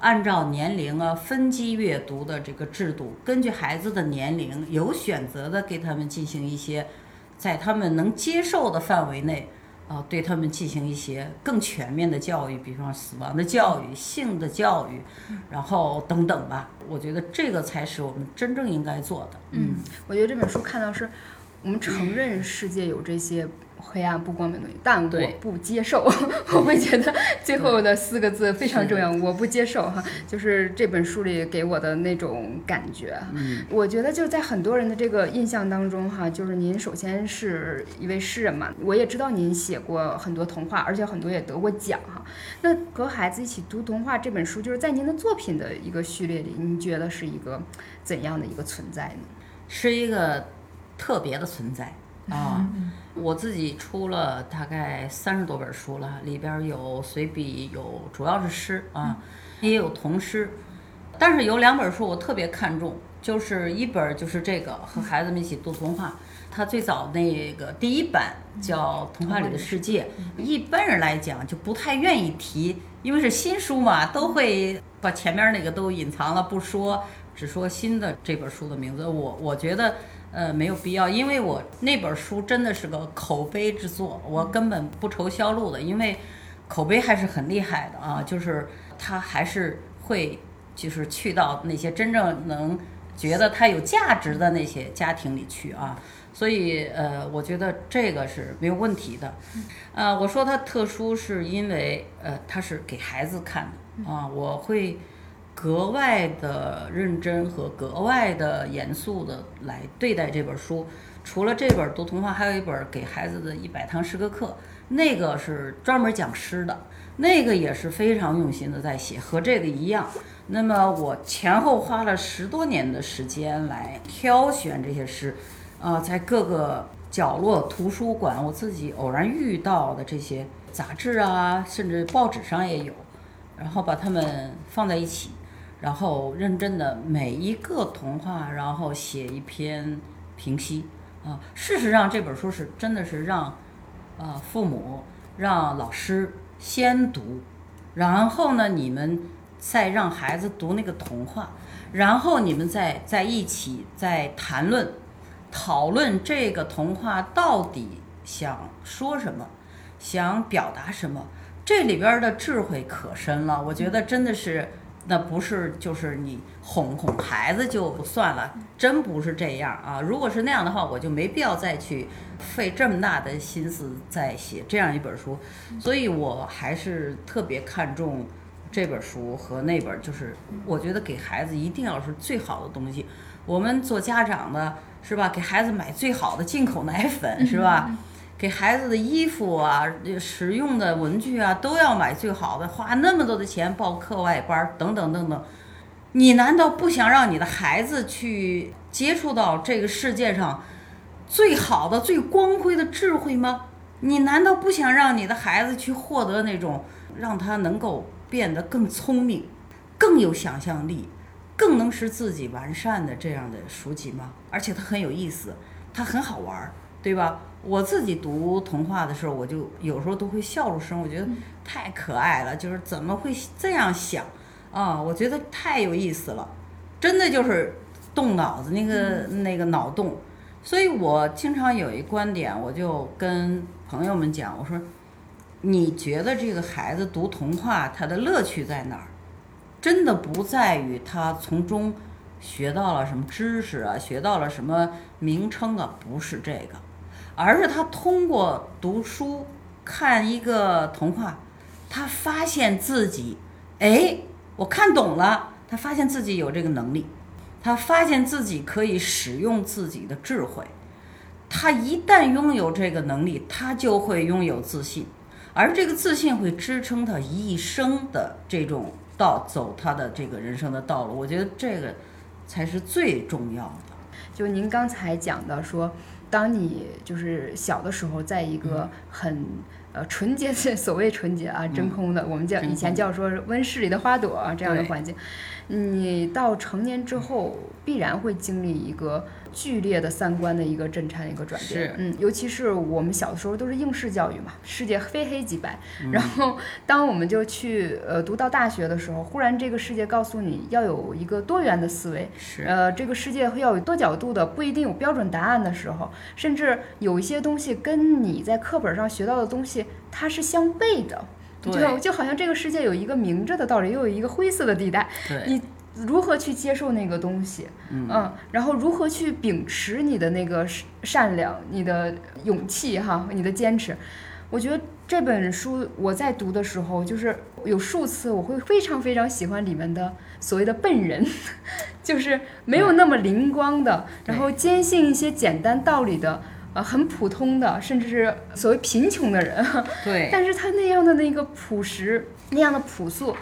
按照年龄啊分级阅读的这个制度，根据孩子的年龄有选择的给他们进行一些在他们能接受的范围内。啊，对他们进行一些更全面的教育，比方死亡的教育、性的教育，然后等等吧。我觉得这个才是我们真正应该做的。嗯，我觉得这本书看到是我们承认世界有这些。黑暗不光明的东西，但我不接受。我会觉得最后的四个字非常重要，我不接受哈，就是这本书里给我的那种感觉。嗯，我觉得就在很多人的这个印象当中哈，就是您首先是一位诗人嘛，我也知道您写过很多童话，而且很多也得过奖哈。那和孩子一起读童话这本书，就是在您的作品的一个序列里，您觉得是一个怎样的一个存在呢？是一个特别的存在。啊，我自己出了大概三十多本书了，里边有随笔，有主要是诗啊，也有童诗。但是有两本书我特别看重，就是一本就是这个和孩子们一起读童话，它最早那个第一版叫《童话里的世界》，一般人来讲就不太愿意提，因为是新书嘛，都会把前面那个都隐藏了不说，只说新的这本书的名字。我我觉得。呃，没有必要，因为我那本书真的是个口碑之作，我根本不愁销路的，因为口碑还是很厉害的啊，就是它还是会就是去到那些真正能觉得它有价值的那些家庭里去啊，所以呃，我觉得这个是没有问题的。呃，我说它特殊是因为呃，它是给孩子看的啊，我会。格外的认真和格外的严肃的来对待这本书。除了这本读童话，还有一本给孩子的一百堂诗歌课，那个是专门讲诗的，那个也是非常用心的在写，和这个一样。那么我前后花了十多年的时间来挑选这些诗，啊，在各个角落图书馆，我自己偶然遇到的这些杂志啊，甚至报纸上也有，然后把它们放在一起。然后认真的每一个童话，然后写一篇评析啊。事实上，这本书是真的是让，呃，父母让老师先读，然后呢，你们再让孩子读那个童话，然后你们再在一起再谈论、讨论这个童话到底想说什么，想表达什么。这里边的智慧可深了，我觉得真的是。那不是，就是你哄哄孩子就算了，真不是这样啊！如果是那样的话，我就没必要再去费这么大的心思再写这样一本书。所以我还是特别看重这本书和那本，就是我觉得给孩子一定要是最好的东西。我们做家长的是吧？给孩子买最好的进口奶粉是吧？给孩子的衣服啊，实用的文具啊，都要买最好的，花那么多的钱报课外班等等等等。你难道不想让你的孩子去接触到这个世界上最好的、最光辉的智慧吗？你难道不想让你的孩子去获得那种让他能够变得更聪明、更有想象力、更能使自己完善的这样的书籍吗？而且它很有意思，它很好玩。对吧？我自己读童话的时候，我就有时候都会笑出声，我觉得太可爱了，就是怎么会这样想啊？我觉得太有意思了，真的就是动脑子那个那个脑洞。所以我经常有一观点，我就跟朋友们讲，我说，你觉得这个孩子读童话他的乐趣在哪儿？真的不在于他从中学到了什么知识啊，学到了什么名称啊，不是这个，而是他通过读书看一个童话，他发现自己，哎，我看懂了，他发现自己有这个能力。他发现自己可以使用自己的智慧，他一旦拥有这个能力，他就会拥有自信，而这个自信会支撑他一生的这种道走他的这个人生的道路。我觉得这个才是最重要的。就您刚才讲的说，当你就是小的时候，在一个很。呃，纯洁的所谓纯洁啊，真空的，我们叫以前叫说温室里的花朵啊，这样的环境，你到成年之后必然会经历一个。剧烈的三观的一个震颤，一个转变。嗯，尤其是我们小的时候都是应试教育嘛，世界非黑即白。然后，当我们就去呃读到大学的时候，忽然这个世界告诉你要有一个多元的思维，是。呃这个世界要有多角度的，不一定有标准答案的时候，甚至有一些东西跟你在课本上学到的东西它是相悖的，就就好像这个世界有一个明着的道理，又有一个灰色的地带，你。如何去接受那个东西？嗯，然后如何去秉持你的那个善良、你的勇气哈、你的坚持？我觉得这本书我在读的时候，就是有数次我会非常非常喜欢里面的所谓的笨人，就是没有那么灵光的，然后坚信一些简单道理的，呃，很普通的，甚至是所谓贫穷的人。对，但是他那样的那个朴实，那样的朴素。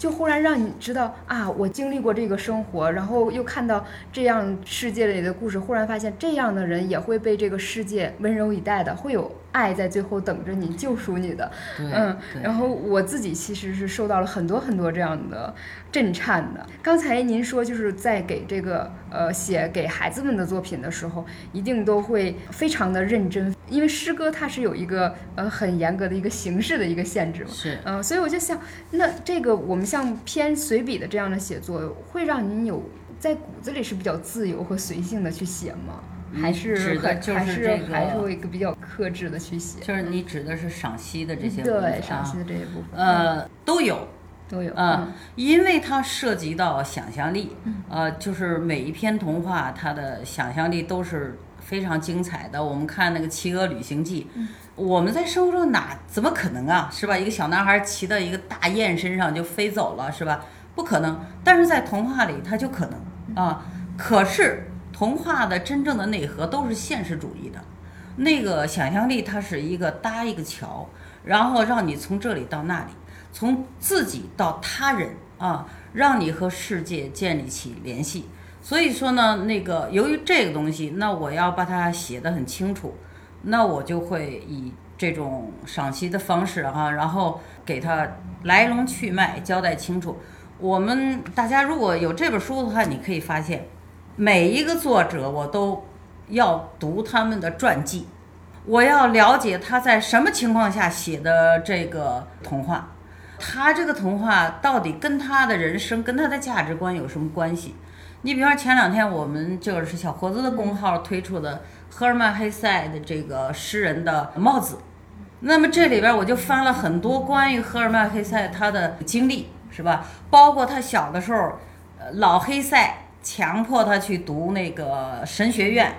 就忽然让你知道啊，我经历过这个生活，然后又看到这样世界里的故事，忽然发现这样的人也会被这个世界温柔以待的，会有。爱在最后等着你救赎你的，嗯，然后我自己其实是受到了很多很多这样的震颤的。刚才您说就是在给这个呃写给孩子们的作品的时候，一定都会非常的认真，因为诗歌它是有一个呃很严格的一个形式的一个限制嘛，是，嗯，所以我就想，那这个我们像偏随笔的这样的写作，会让您有在骨子里是比较自由和随性的去写吗？还是指的就是这个，还是一个比较克制的去写。就是你指的是赏析的这些部分对，赏析的这一部分，呃，都有，都有。嗯，因为它涉及到想象力，呃，就是每一篇童话，它的想象力都是非常精彩的。我们看那个《骑鹅旅行记》，我们在生活中哪怎么可能啊？是吧？一个小男孩骑到一个大雁身上就飞走了，是吧？不可能。但是在童话里，它就可能啊。可是。童话的真正的内核都是现实主义的，那个想象力它是一个搭一个桥，然后让你从这里到那里，从自己到他人啊，让你和世界建立起联系。所以说呢，那个由于这个东西，那我要把它写得很清楚，那我就会以这种赏析的方式哈，然后给它来龙去脉交代清楚。我们大家如果有这本书的话，你可以发现。每一个作者，我都要读他们的传记，我要了解他在什么情况下写的这个童话，他这个童话到底跟他的人生、跟他的价值观有什么关系？你比方前两天我们就是小伙子的公号推出的赫尔曼·黑塞的这个诗人的帽子，那么这里边我就翻了很多关于赫尔曼·黑塞他的经历，是吧？包括他小的时候，呃老黑塞。强迫他去读那个神学院，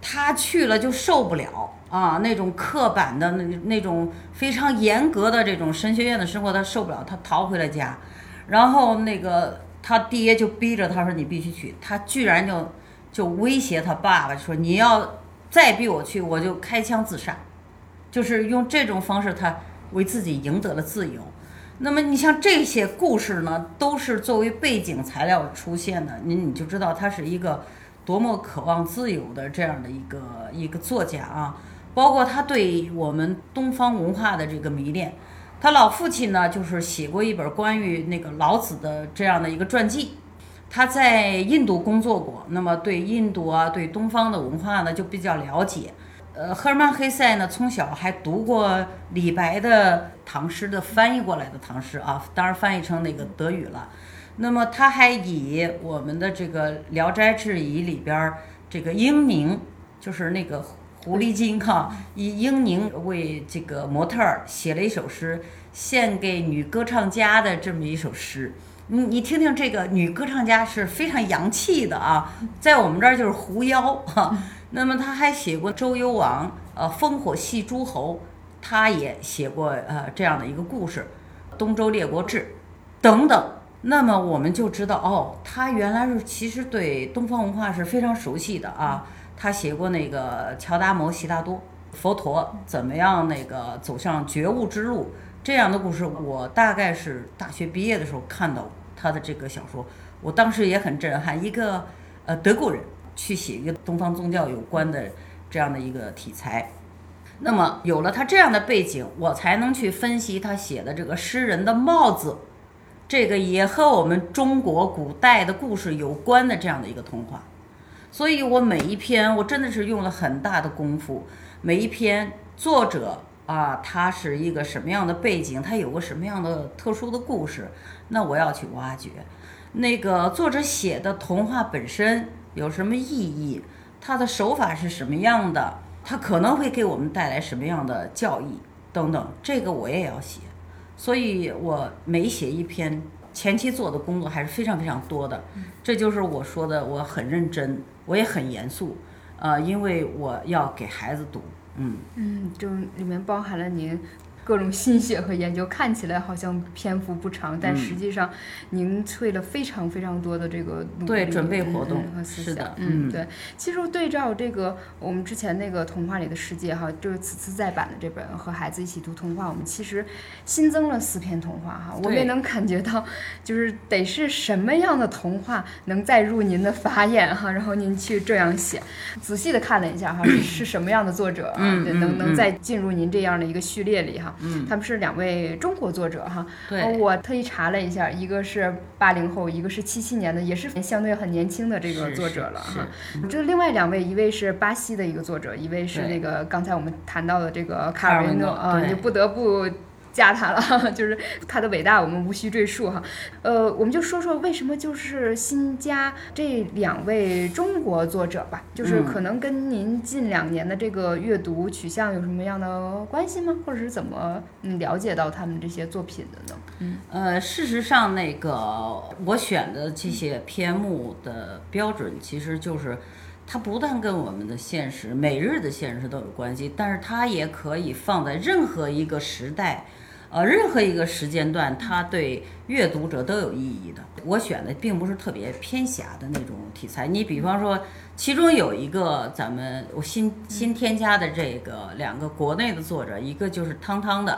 他去了就受不了啊！那种刻板的那那种非常严格的这种神学院的生活，他受不了，他逃回了家。然后那个他爹就逼着他说：“你必须去。”他居然就就威胁他爸爸说：“你要再逼我去，我就开枪自杀。”就是用这种方式，他为自己赢得了自由。那么你像这些故事呢，都是作为背景材料出现的，你你就知道他是一个多么渴望自由的这样的一个一个作家啊。包括他对我们东方文化的这个迷恋，他老父亲呢就是写过一本关于那个老子的这样的一个传记。他在印度工作过，那么对印度啊对东方的文化呢就比较了解。呃，赫尔曼·黑塞呢，从小还读过李白的唐诗的翻译过来的唐诗啊，当然翻译成那个德语了。那么他还以我们的这个《聊斋志异》里边这个英宁，就是那个狐狸精哈，以英宁为这个模特儿写了一首诗，献给女歌唱家的这么一首诗。你你听听这个女歌唱家是非常洋气的啊，在我们这儿就是狐妖哈。那么他还写过周幽王，呃，烽火戏诸侯，他也写过呃这样的一个故事，《东周列国志》等等。那么我们就知道哦，他原来是其实对东方文化是非常熟悉的啊。他写过那个乔达摩悉达多，佛陀怎么样那个走向觉悟之路这样的故事，我大概是大学毕业的时候看到他的这个小说，我当时也很震撼，一个呃德国人去写一个东方宗教有关的这样的一个题材。那么有了他这样的背景，我才能去分析他写的这个诗人的帽子。这个也和我们中国古代的故事有关的这样的一个童话，所以我每一篇我真的是用了很大的功夫，每一篇作者啊，他是一个什么样的背景，他有个什么样的特殊的故事，那我要去挖掘。那个作者写的童话本身有什么意义，他的手法是什么样的，他可能会给我们带来什么样的教义等等，这个我也要写。所以，我每写一篇，前期做的工作还是非常非常多的。这就是我说的，我很认真，我也很严肃，呃，因为我要给孩子读，嗯嗯，就里面包含了您。各种心血和研究看起来好像篇幅不长，但实际上您费了非常非常多的这个努力准备活动和思想。嗯，对。其实对照这个我们之前那个童话里的世界哈，就是此次再版的这本《和孩子一起读童话》，我们其实新增了四篇童话哈。我们也能感觉到，就是得是什么样的童话能再入您的法眼哈，然后您去这样写。仔细的看了一下哈，是 什么样的作者啊，能能再进入您这样的一个序列里哈。嗯，他们是两位中国作者哈。对，我特意查了一下，一个是八零后，一个是七七年的，也是相对很年轻的这个作者了哈。这另外两位，一位是巴西的一个作者，一位是那个刚才我们谈到的这个卡尔维诺啊，你不得不。加他了，就是他的伟大，我们无需赘述哈。呃，我们就说说为什么就是新加这两位中国作者吧，就是可能跟您近两年的这个阅读取向有什么样的关系吗？或者是怎么嗯了解到他们这些作品的呢？嗯，呃，事实上，那个我选的这些篇目的标准，其实就是它不但跟我们的现实、每日的现实都有关系，但是它也可以放在任何一个时代。呃，任何一个时间段，它对阅读者都有意义的。我选的并不是特别偏狭的那种题材。你比方说，其中有一个咱们我新新添加的这个两个国内的作者，一个就是汤汤的《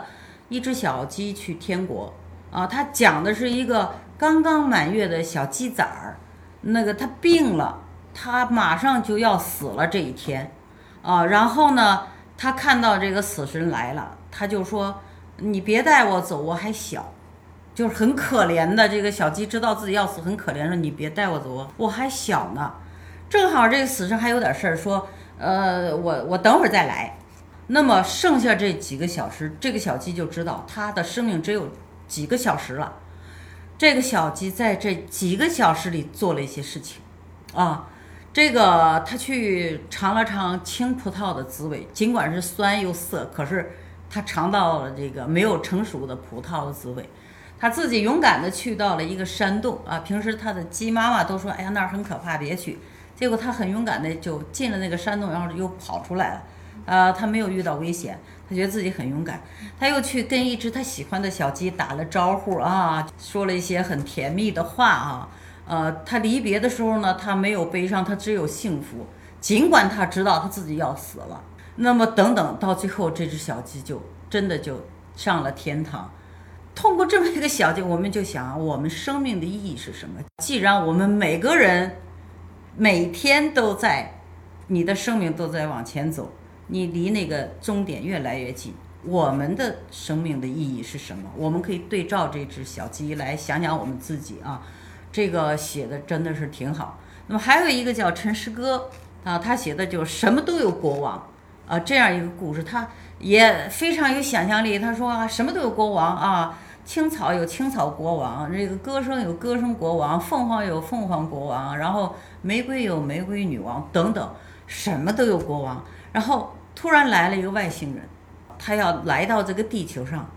一只小鸡去天国》啊，他讲的是一个刚刚满月的小鸡崽儿，那个他病了，他马上就要死了这一天啊，然后呢，他看到这个死神来了，他就说。你别带我走，我还小，就是很可怜的这个小鸡，知道自己要死，很可怜，说你别带我走，我还小呢。正好这个死神还有点事儿，说，呃，我我等会儿再来。那么剩下这几个小时，这个小鸡就知道它的生命只有几个小时了。这个小鸡在这几个小时里做了一些事情，啊，这个它去尝了尝青葡萄的滋味，尽管是酸又涩，可是。他尝到了这个没有成熟的葡萄的滋味，他自己勇敢地去到了一个山洞啊。平时他的鸡妈妈都说：“哎呀，那儿很可怕，别去。”结果他很勇敢地就进了那个山洞，然后又跑出来了。呃，他没有遇到危险，他觉得自己很勇敢。他又去跟一只他喜欢的小鸡打了招呼啊，说了一些很甜蜜的话啊。呃，他离别的时候呢，他没有悲伤，他只有幸福。尽管他知道他自己要死了。那么等等，到最后这只小鸡就真的就上了天堂。通过这么一个小鸡，我们就想，我们生命的意义是什么？既然我们每个人每天都在，你的生命都在往前走，你离那个终点越来越近，我们的生命的意义是什么？我们可以对照这只小鸡来想想我们自己啊。这个写的真的是挺好。那么还有一个叫陈师哥啊，他写的就什么都有国王。啊，这样一个故事，他也非常有想象力。他说啊，什么都有国王啊，青草有青草国王，这个歌声有歌声国王，凤凰有凤凰国王，然后玫瑰有玫瑰女王等等，什么都有国王。然后突然来了一个外星人，他要来到这个地球上，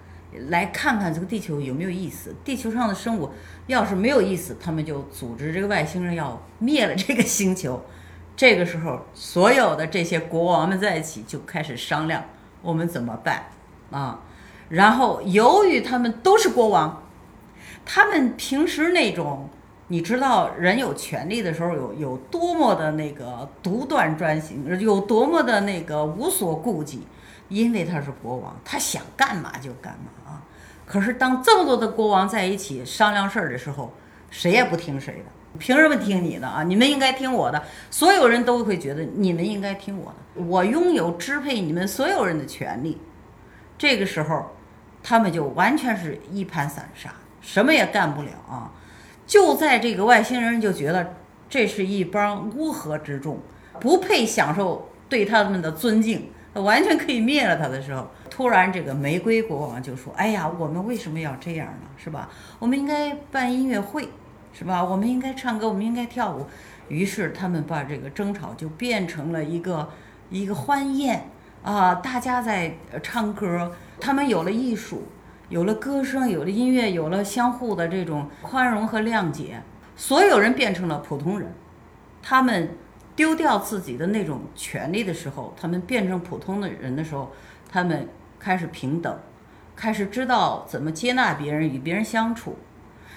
来看看这个地球有没有意思。地球上的生物要是没有意思，他们就组织这个外星人要灭了这个星球。这个时候，所有的这些国王们在一起就开始商量我们怎么办啊。然后，由于他们都是国王，他们平时那种你知道人有权利的时候有有多么的那个独断专行，有多么的那个无所顾忌，因为他是国王，他想干嘛就干嘛啊。可是当这么多的国王在一起商量事儿的时候，谁也不听谁的。凭什么听你的啊？你们应该听我的。所有人都会觉得你们应该听我的。我拥有支配你们所有人的权利。这个时候，他们就完全是一盘散沙，什么也干不了啊！就在这个外星人就觉得这是一帮乌合之众，不配享受对他们的尊敬，完全可以灭了他的时候，突然这个玫瑰国王就说：“哎呀，我们为什么要这样呢？是吧？我们应该办音乐会。”是吧？我们应该唱歌，我们应该跳舞。于是他们把这个争吵就变成了一个一个欢宴啊！大家在唱歌，他们有了艺术，有了歌声，有了音乐，有了相互的这种宽容和谅解。所有人变成了普通人，他们丢掉自己的那种权利的时候，他们变成普通的人的时候，他们开始平等，开始知道怎么接纳别人，与别人相处。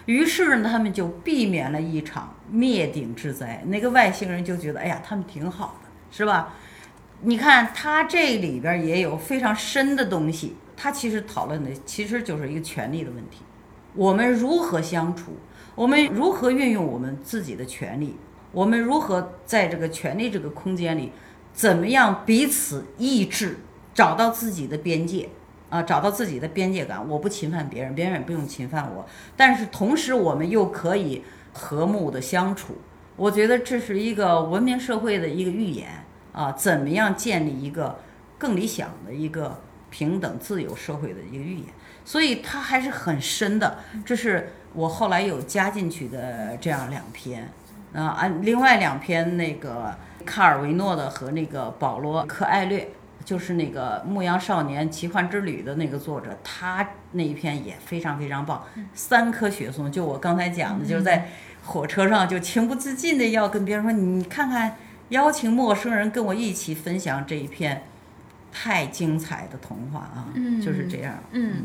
于是呢，他们就避免了一场灭顶之灾。那个外星人就觉得，哎呀，他们挺好的，是吧？你看，他这里边也有非常深的东西。他其实讨论的其实就是一个权利的问题：我们如何相处？我们如何运用我们自己的权利？我们如何在这个权利这个空间里，怎么样彼此抑制，找到自己的边界？啊，找到自己的边界感，我不侵犯别人，别人也不用侵犯我。但是同时，我们又可以和睦的相处。我觉得这是一个文明社会的一个预言啊，怎么样建立一个更理想的一个平等自由社会的一个预言？所以它还是很深的。这是我后来有加进去的这样两篇啊，按另外两篇那个卡尔维诺的和那个保罗·科艾略。就是那个《牧羊少年奇幻之旅》的那个作者，他那一篇也非常非常棒。三棵雪松，就我刚才讲的，就是在火车上就情不自禁的要跟别人说：“你看看，邀请陌生人跟我一起分享这一篇。”太精彩的童话啊，就是这样。嗯，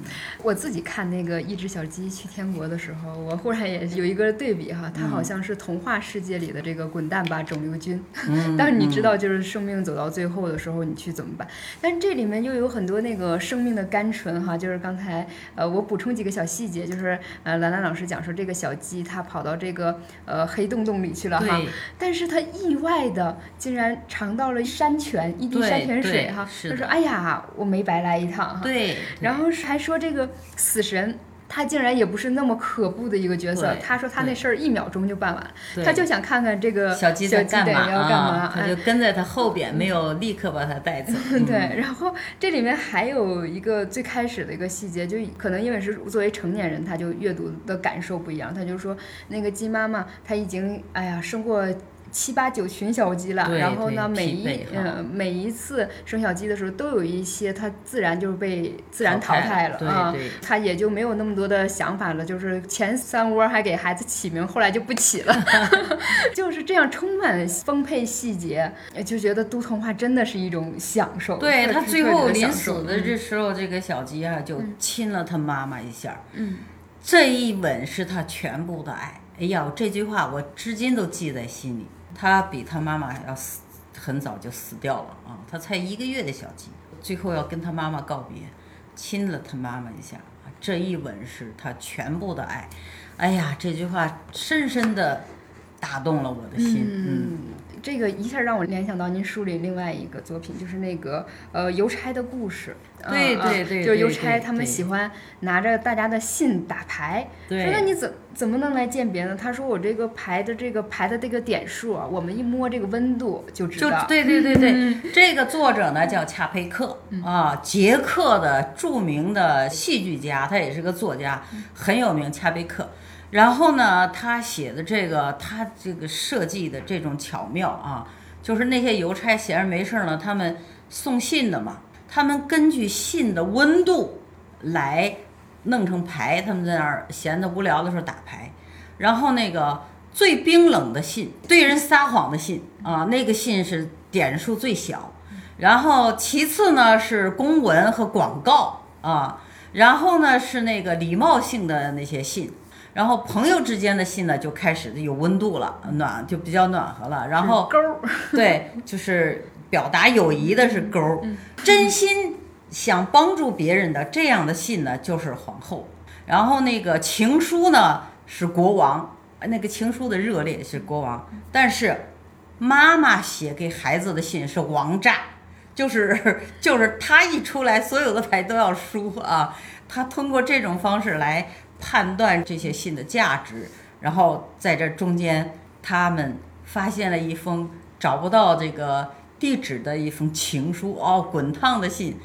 我自己看那个《一只小鸡去天国》的时候，我忽然也有一个对比哈，它好像是童话世界里的这个滚蛋吧肿瘤君。但是你知道，就是生命走到最后的时候，你去怎么办？但是这里面又有很多那个生命的甘醇哈，就是刚才呃，我补充几个小细节，就是呃，兰兰老师讲说这个小鸡它跑到这个呃黑洞洞里去了哈，但是它意外的竟然尝到了山泉一滴山泉水哈。说哎呀，我没白来一趟。对，然后还说这个死神，他竟然也不是那么可怖的一个角色。他说他那事儿一秒钟就办完，他就想看看这个小鸡在干嘛啊？他就跟在他后边，没有立刻把他带走。对，然后这里面还有一个最开始的一个细节，就可能因为是作为成年人，他就阅读的感受不一样。他就说那个鸡妈妈，她已经哎呀生过。七八九群小鸡了，然后呢，每一嗯每一次生小鸡的时候，都有一些它自然就是被自然淘汰了啊，它也就没有那么多的想法了。就是前三窝还给孩子起名，后来就不起了，就是这样充满丰沛细节，就觉得读童话真的是一种享受。对他最后临死的这时候，这个小鸡啊就亲了他妈妈一下，嗯，这一吻是他全部的爱。哎呀，这句话我至今都记在心里。他比他妈妈要死，很早就死掉了啊！他才一个月的小鸡，最后要跟他妈妈告别，亲了他妈妈一下，这一吻是他全部的爱。哎呀，这句话深深的打动了我的心。嗯，这个一下让我联想到您书里另外一个作品，就是那个呃邮差的故事。对对对，就是邮差他们喜欢拿着大家的信打牌。对。说那你怎怎么能来鉴别呢？他说我这个牌的这个牌的这个点数啊，我们一摸这个温度就知道。就对对对对，这个作者呢叫恰佩克啊，捷克的著名的戏剧家，他也是个作家，很有名。恰佩克。然后呢，他写的这个，他这个设计的这种巧妙啊，就是那些邮差闲着没事儿呢，他们送信的嘛，他们根据信的温度来弄成牌，他们在那儿闲的无聊的时候打牌。然后那个最冰冷的信，对人撒谎的信啊，那个信是点数最小。然后其次呢是公文和广告啊，然后呢是那个礼貌性的那些信。然后朋友之间的信呢，就开始有温度了，暖就比较暖和了。然后勾，对，就是表达友谊的是勾，真心想帮助别人的这样的信呢，就是皇后。然后那个情书呢是国王，那个情书的热烈是国王。但是妈妈写给孩子的信是王炸，就是 就是他一出来，所有的牌都要输啊。他通过这种方式来。判断这些信的价值，然后在这中间，他们发现了一封找不到这个地址的一封情书哦，滚烫的信。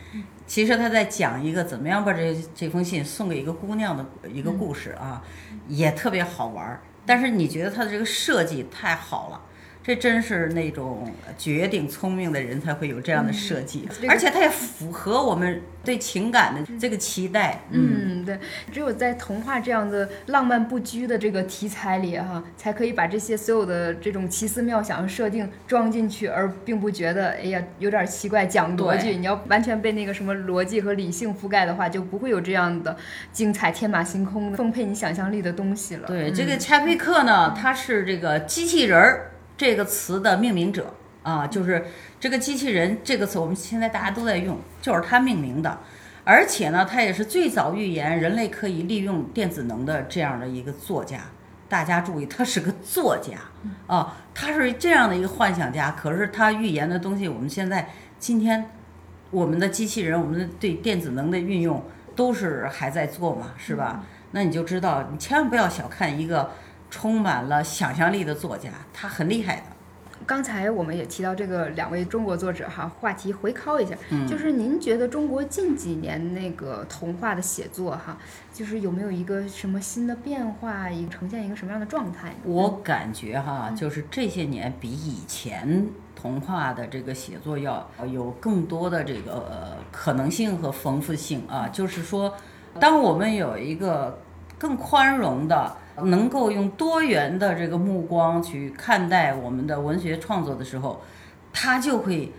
其实他在讲一个怎么样把这这封信送给一个姑娘的一个故事啊，也特别好玩。但是你觉得他的这个设计太好了。这真是那种绝顶聪明的人才会有这样的设计，而且它也符合我们对情感的这个期待。嗯，对，只有在童话这样的浪漫不拘的这个题材里，哈，才可以把这些所有的这种奇思妙想设定装进去，而并不觉得哎呀有点奇怪，讲逻辑。你要完全被那个什么逻辑和理性覆盖的话，就不会有这样的精彩、天马行空的、丰沛你想象力的东西了。对，这个柴佩克呢，他是这个机器人儿。这个词的命名者啊，就是这个机器人这个词，我们现在大家都在用，就是他命名的。而且呢，他也是最早预言人类可以利用电子能的这样的一个作家。大家注意，他是个作家啊，他是这样的一个幻想家。可是他预言的东西，我们现在今天我们的机器人，我们的对电子能的运用都是还在做嘛，是吧？那你就知道，你千万不要小看一个。充满了想象力的作家，他很厉害的。刚才我们也提到这个两位中国作者哈，话题回拷一下，就是您觉得中国近几年那个童话的写作哈，就是有没有一个什么新的变化，一个呈现一个什么样的状态？我感觉哈，就是这些年比以前童话的这个写作要有更多的这个可能性和丰富性啊。就是说，当我们有一个更宽容的。能够用多元的这个目光去看待我们的文学创作的时候，它就会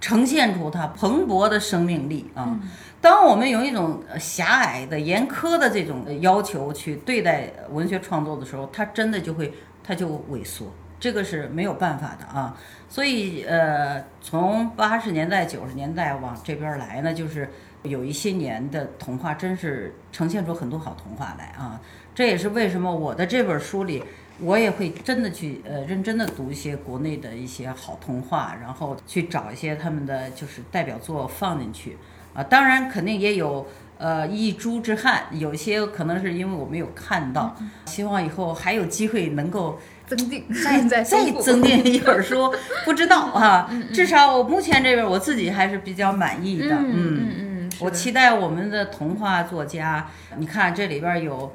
呈现出它蓬勃的生命力啊。当我们用一种狭隘的、严苛的这种要求去对待文学创作的时候，它真的就会它就萎缩，这个是没有办法的啊。所以呃，从八十年代、九十年代往这边来呢，就是有一些年的童话，真是呈现出很多好童话来啊。这也是为什么我的这本书里，我也会真的去呃认真的读一些国内的一些好童话，然后去找一些他们的就是代表作放进去啊。当然肯定也有呃一株之憾，有些可能是因为我没有看到。希望以后还有机会能够增订再再增订 一本书，不知道啊。至少我目前这边我自己还是比较满意的。嗯嗯嗯，我期待我们的童话作家，你看这里边有。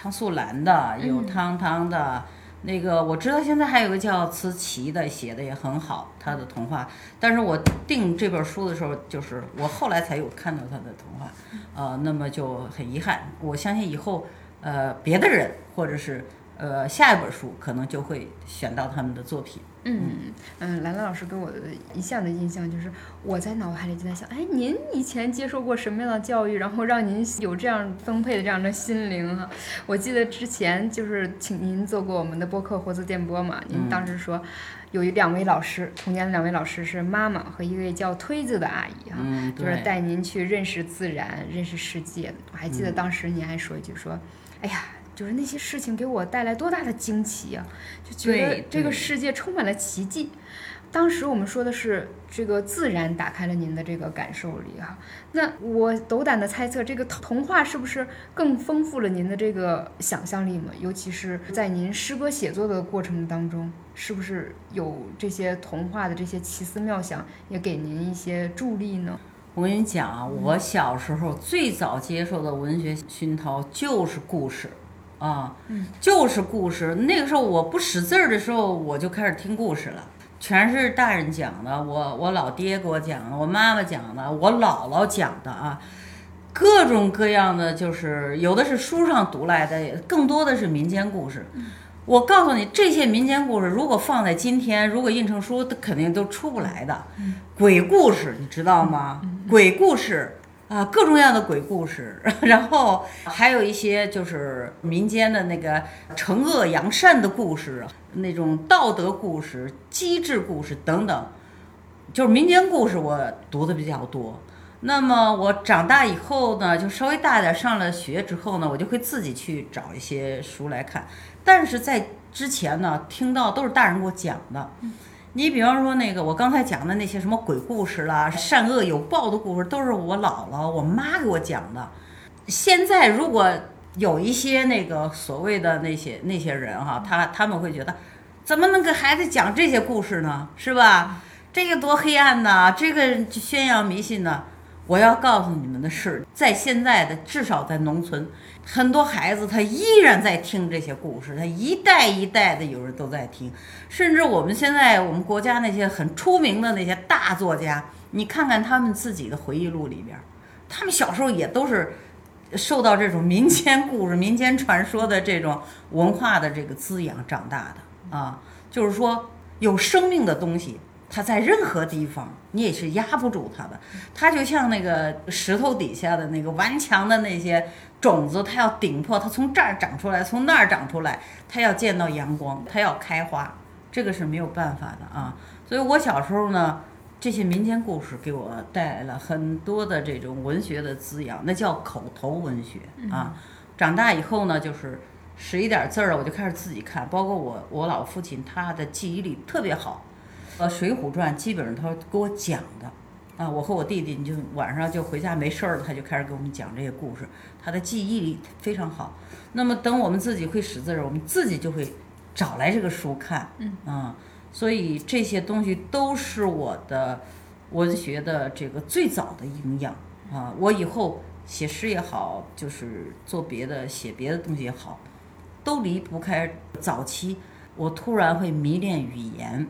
汤素兰的有汤汤的，那个我知道现在还有个叫慈琪的，写的也很好，他的童话。但是我订这本书的时候，就是我后来才有看到他的童话，呃，那么就很遗憾。我相信以后，呃，别的人或者是。呃，下一本书可能就会选到他们的作品。嗯嗯，兰兰老师给我的一向的印象就是，我在脑海里就在想，哎，您以前接受过什么样的教育，然后让您有这样丰沛的这样的心灵哈？我记得之前就是请您做过我们的播客活字电波嘛，您当时说有一两位老师，童年的两位老师是妈妈和一位叫推子的阿姨哈，就是带您去认识自然、认识世界。我还记得当时您还说一句说，哎呀。就是那些事情给我带来多大的惊奇呀、就觉得这个世界充满了奇迹。当时我们说的是这个自然打开了您的这个感受力哈，那我斗胆的猜测，这个童话是不是更丰富了您的这个想象力嘛？尤其是在您诗歌写作的过程当中，是不是有这些童话的这些奇思妙想，也给您一些助力呢？我跟你讲啊，我小时候最早接受的文学熏陶就是故事，啊，就是故事。那个时候我不识字儿的时候，我就开始听故事了，全是大人讲的，我我老爹给我讲的，我妈妈讲的，我姥姥讲的啊，各种各样的，就是有的是书上读来的，更多的是民间故事。我告诉你，这些民间故事如果放在今天，如果印成书，它肯定都出不来的。鬼故事，你知道吗？鬼故事啊，各种各样的鬼故事，然后还有一些就是民间的那个惩恶扬善的故事，那种道德故事、机智故事等等，就是民间故事我读的比较多。那么我长大以后呢，就稍微大一点，上了学之后呢，我就会自己去找一些书来看。但是在之前呢，听到都是大人给我讲的。你比方说那个我刚才讲的那些什么鬼故事啦、善恶有报的故事，都是我姥姥、我妈给我讲的。现在如果有一些那个所谓的那些那些人哈，他他们会觉得，怎么能给孩子讲这些故事呢？是吧？这个多黑暗呐！这个宣扬迷信呢？我要告诉你们的是，在现在的至少在农村，很多孩子他依然在听这些故事，他一代一代的有人都在听，甚至我们现在我们国家那些很出名的那些大作家，你看看他们自己的回忆录里边，他们小时候也都是受到这种民间故事、民间传说的这种文化的这个滋养长大的啊，就是说有生命的东西。它在任何地方，你也是压不住它的。它就像那个石头底下的那个顽强的那些种子，它要顶破，它从这儿长出来，从那儿长出来，它要见到阳光，它要开花，这个是没有办法的啊。所以我小时候呢，这些民间故事给我带来了很多的这种文学的滋养，那叫口头文学啊。长大以后呢，就是识一点字儿，我就开始自己看，包括我我老父亲，他的记忆力特别好。呃，《水浒传》基本上他给我讲的，啊，我和我弟弟你就晚上就回家没事儿了，他就开始给我们讲这些故事，他的记忆力非常好。那么等我们自己会识字儿，我们自己就会找来这个书看，嗯啊，所以这些东西都是我的文学的这个最早的营养啊。我以后写诗也好，就是做别的写别的东西也好，都离不开早期我突然会迷恋语言。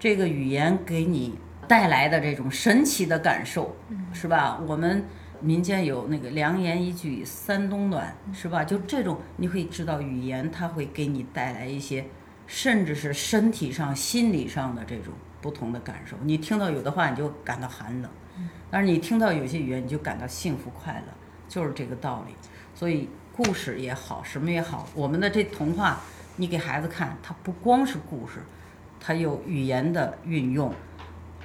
这个语言给你带来的这种神奇的感受，是吧？我们民间有那个良言一句三冬暖，是吧？就这种你会知道语言它会给你带来一些，甚至是身体上、心理上的这种不同的感受。你听到有的话你就感到寒冷，但是你听到有些语言你就感到幸福快乐，就是这个道理。所以故事也好，什么也好，我们的这童话你给孩子看，它不光是故事。它有语言的运用，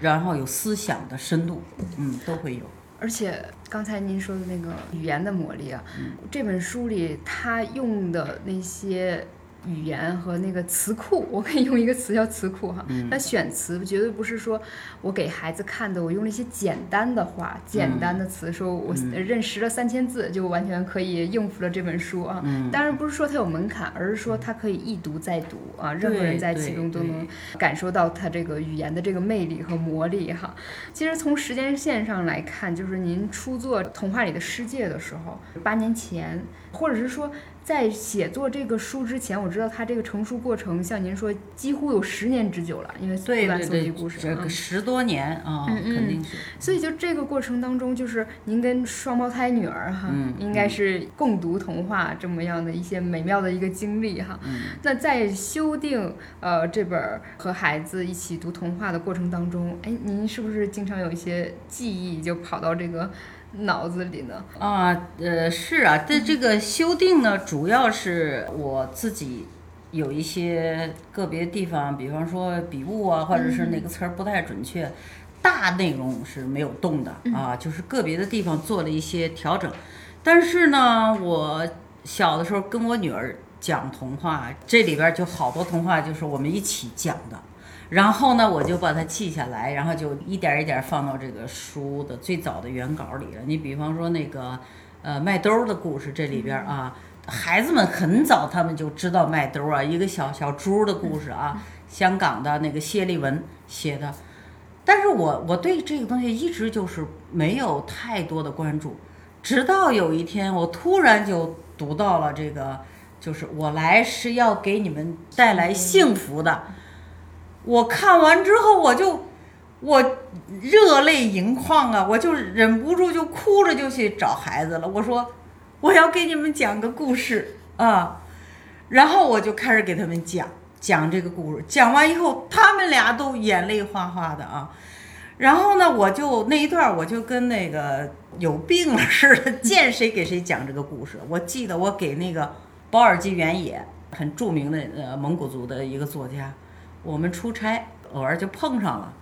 然后有思想的深度，嗯，都会有。而且刚才您说的那个语言的魔力啊，这本书里他用的那些语言和那个词库，我可以用一个词叫词库哈。他选词绝对不是说我给孩子看的，我用了一些简单的话、简单的词，说我认识了三千字就完全可以应付了这本书啊。当然不是说它有门槛，而是说它可以一读再读啊，任何人在其中都能感受到它这个语言的这个魅力和魔力哈。其实从时间线上来看，就是您初作《童话里的世界》的时候，八年前，或者是说。在写作这个书之前，我知道它这个成书过程，像您说，几乎有十年之久了，因为不断搜集故事，这个十多年啊，肯定是。所以就这个过程当中，就是您跟双胞胎女儿哈，应该是共读童话这么样的一些美妙的一个经历哈。那在修订呃这本和孩子一起读童话的过程当中，哎，您是不是经常有一些记忆就跑到这个？脑子里呢？啊，呃，是啊，这这个修订呢，主要是我自己有一些个别地方，比方说笔误啊，或者是哪个词儿不太准确，大内容是没有动的啊，就是个别的地方做了一些调整。但是呢，我小的时候跟我女儿讲童话，这里边就好多童话就是我们一起讲的。然后呢，我就把它记下来，然后就一点一点放到这个书的最早的原稿里了。你比方说那个，呃，麦兜的故事，这里边啊，孩子们很早他们就知道麦兜啊，一个小小猪的故事啊，香港的那个谢立文写的。但是我我对这个东西一直就是没有太多的关注，直到有一天我突然就读到了这个，就是我来是要给你们带来幸福的。我看完之后，我就我热泪盈眶啊！我就忍不住就哭着就去找孩子了。我说我要给你们讲个故事啊，然后我就开始给他们讲讲这个故事。讲完以后，他们俩都眼泪哗哗的啊。然后呢，我就那一段我就跟那个有病了似的，见谁给谁讲这个故事。我记得我给那个保尔基原野，很著名的呃蒙古族的一个作家。我们出差，偶尔就碰上了，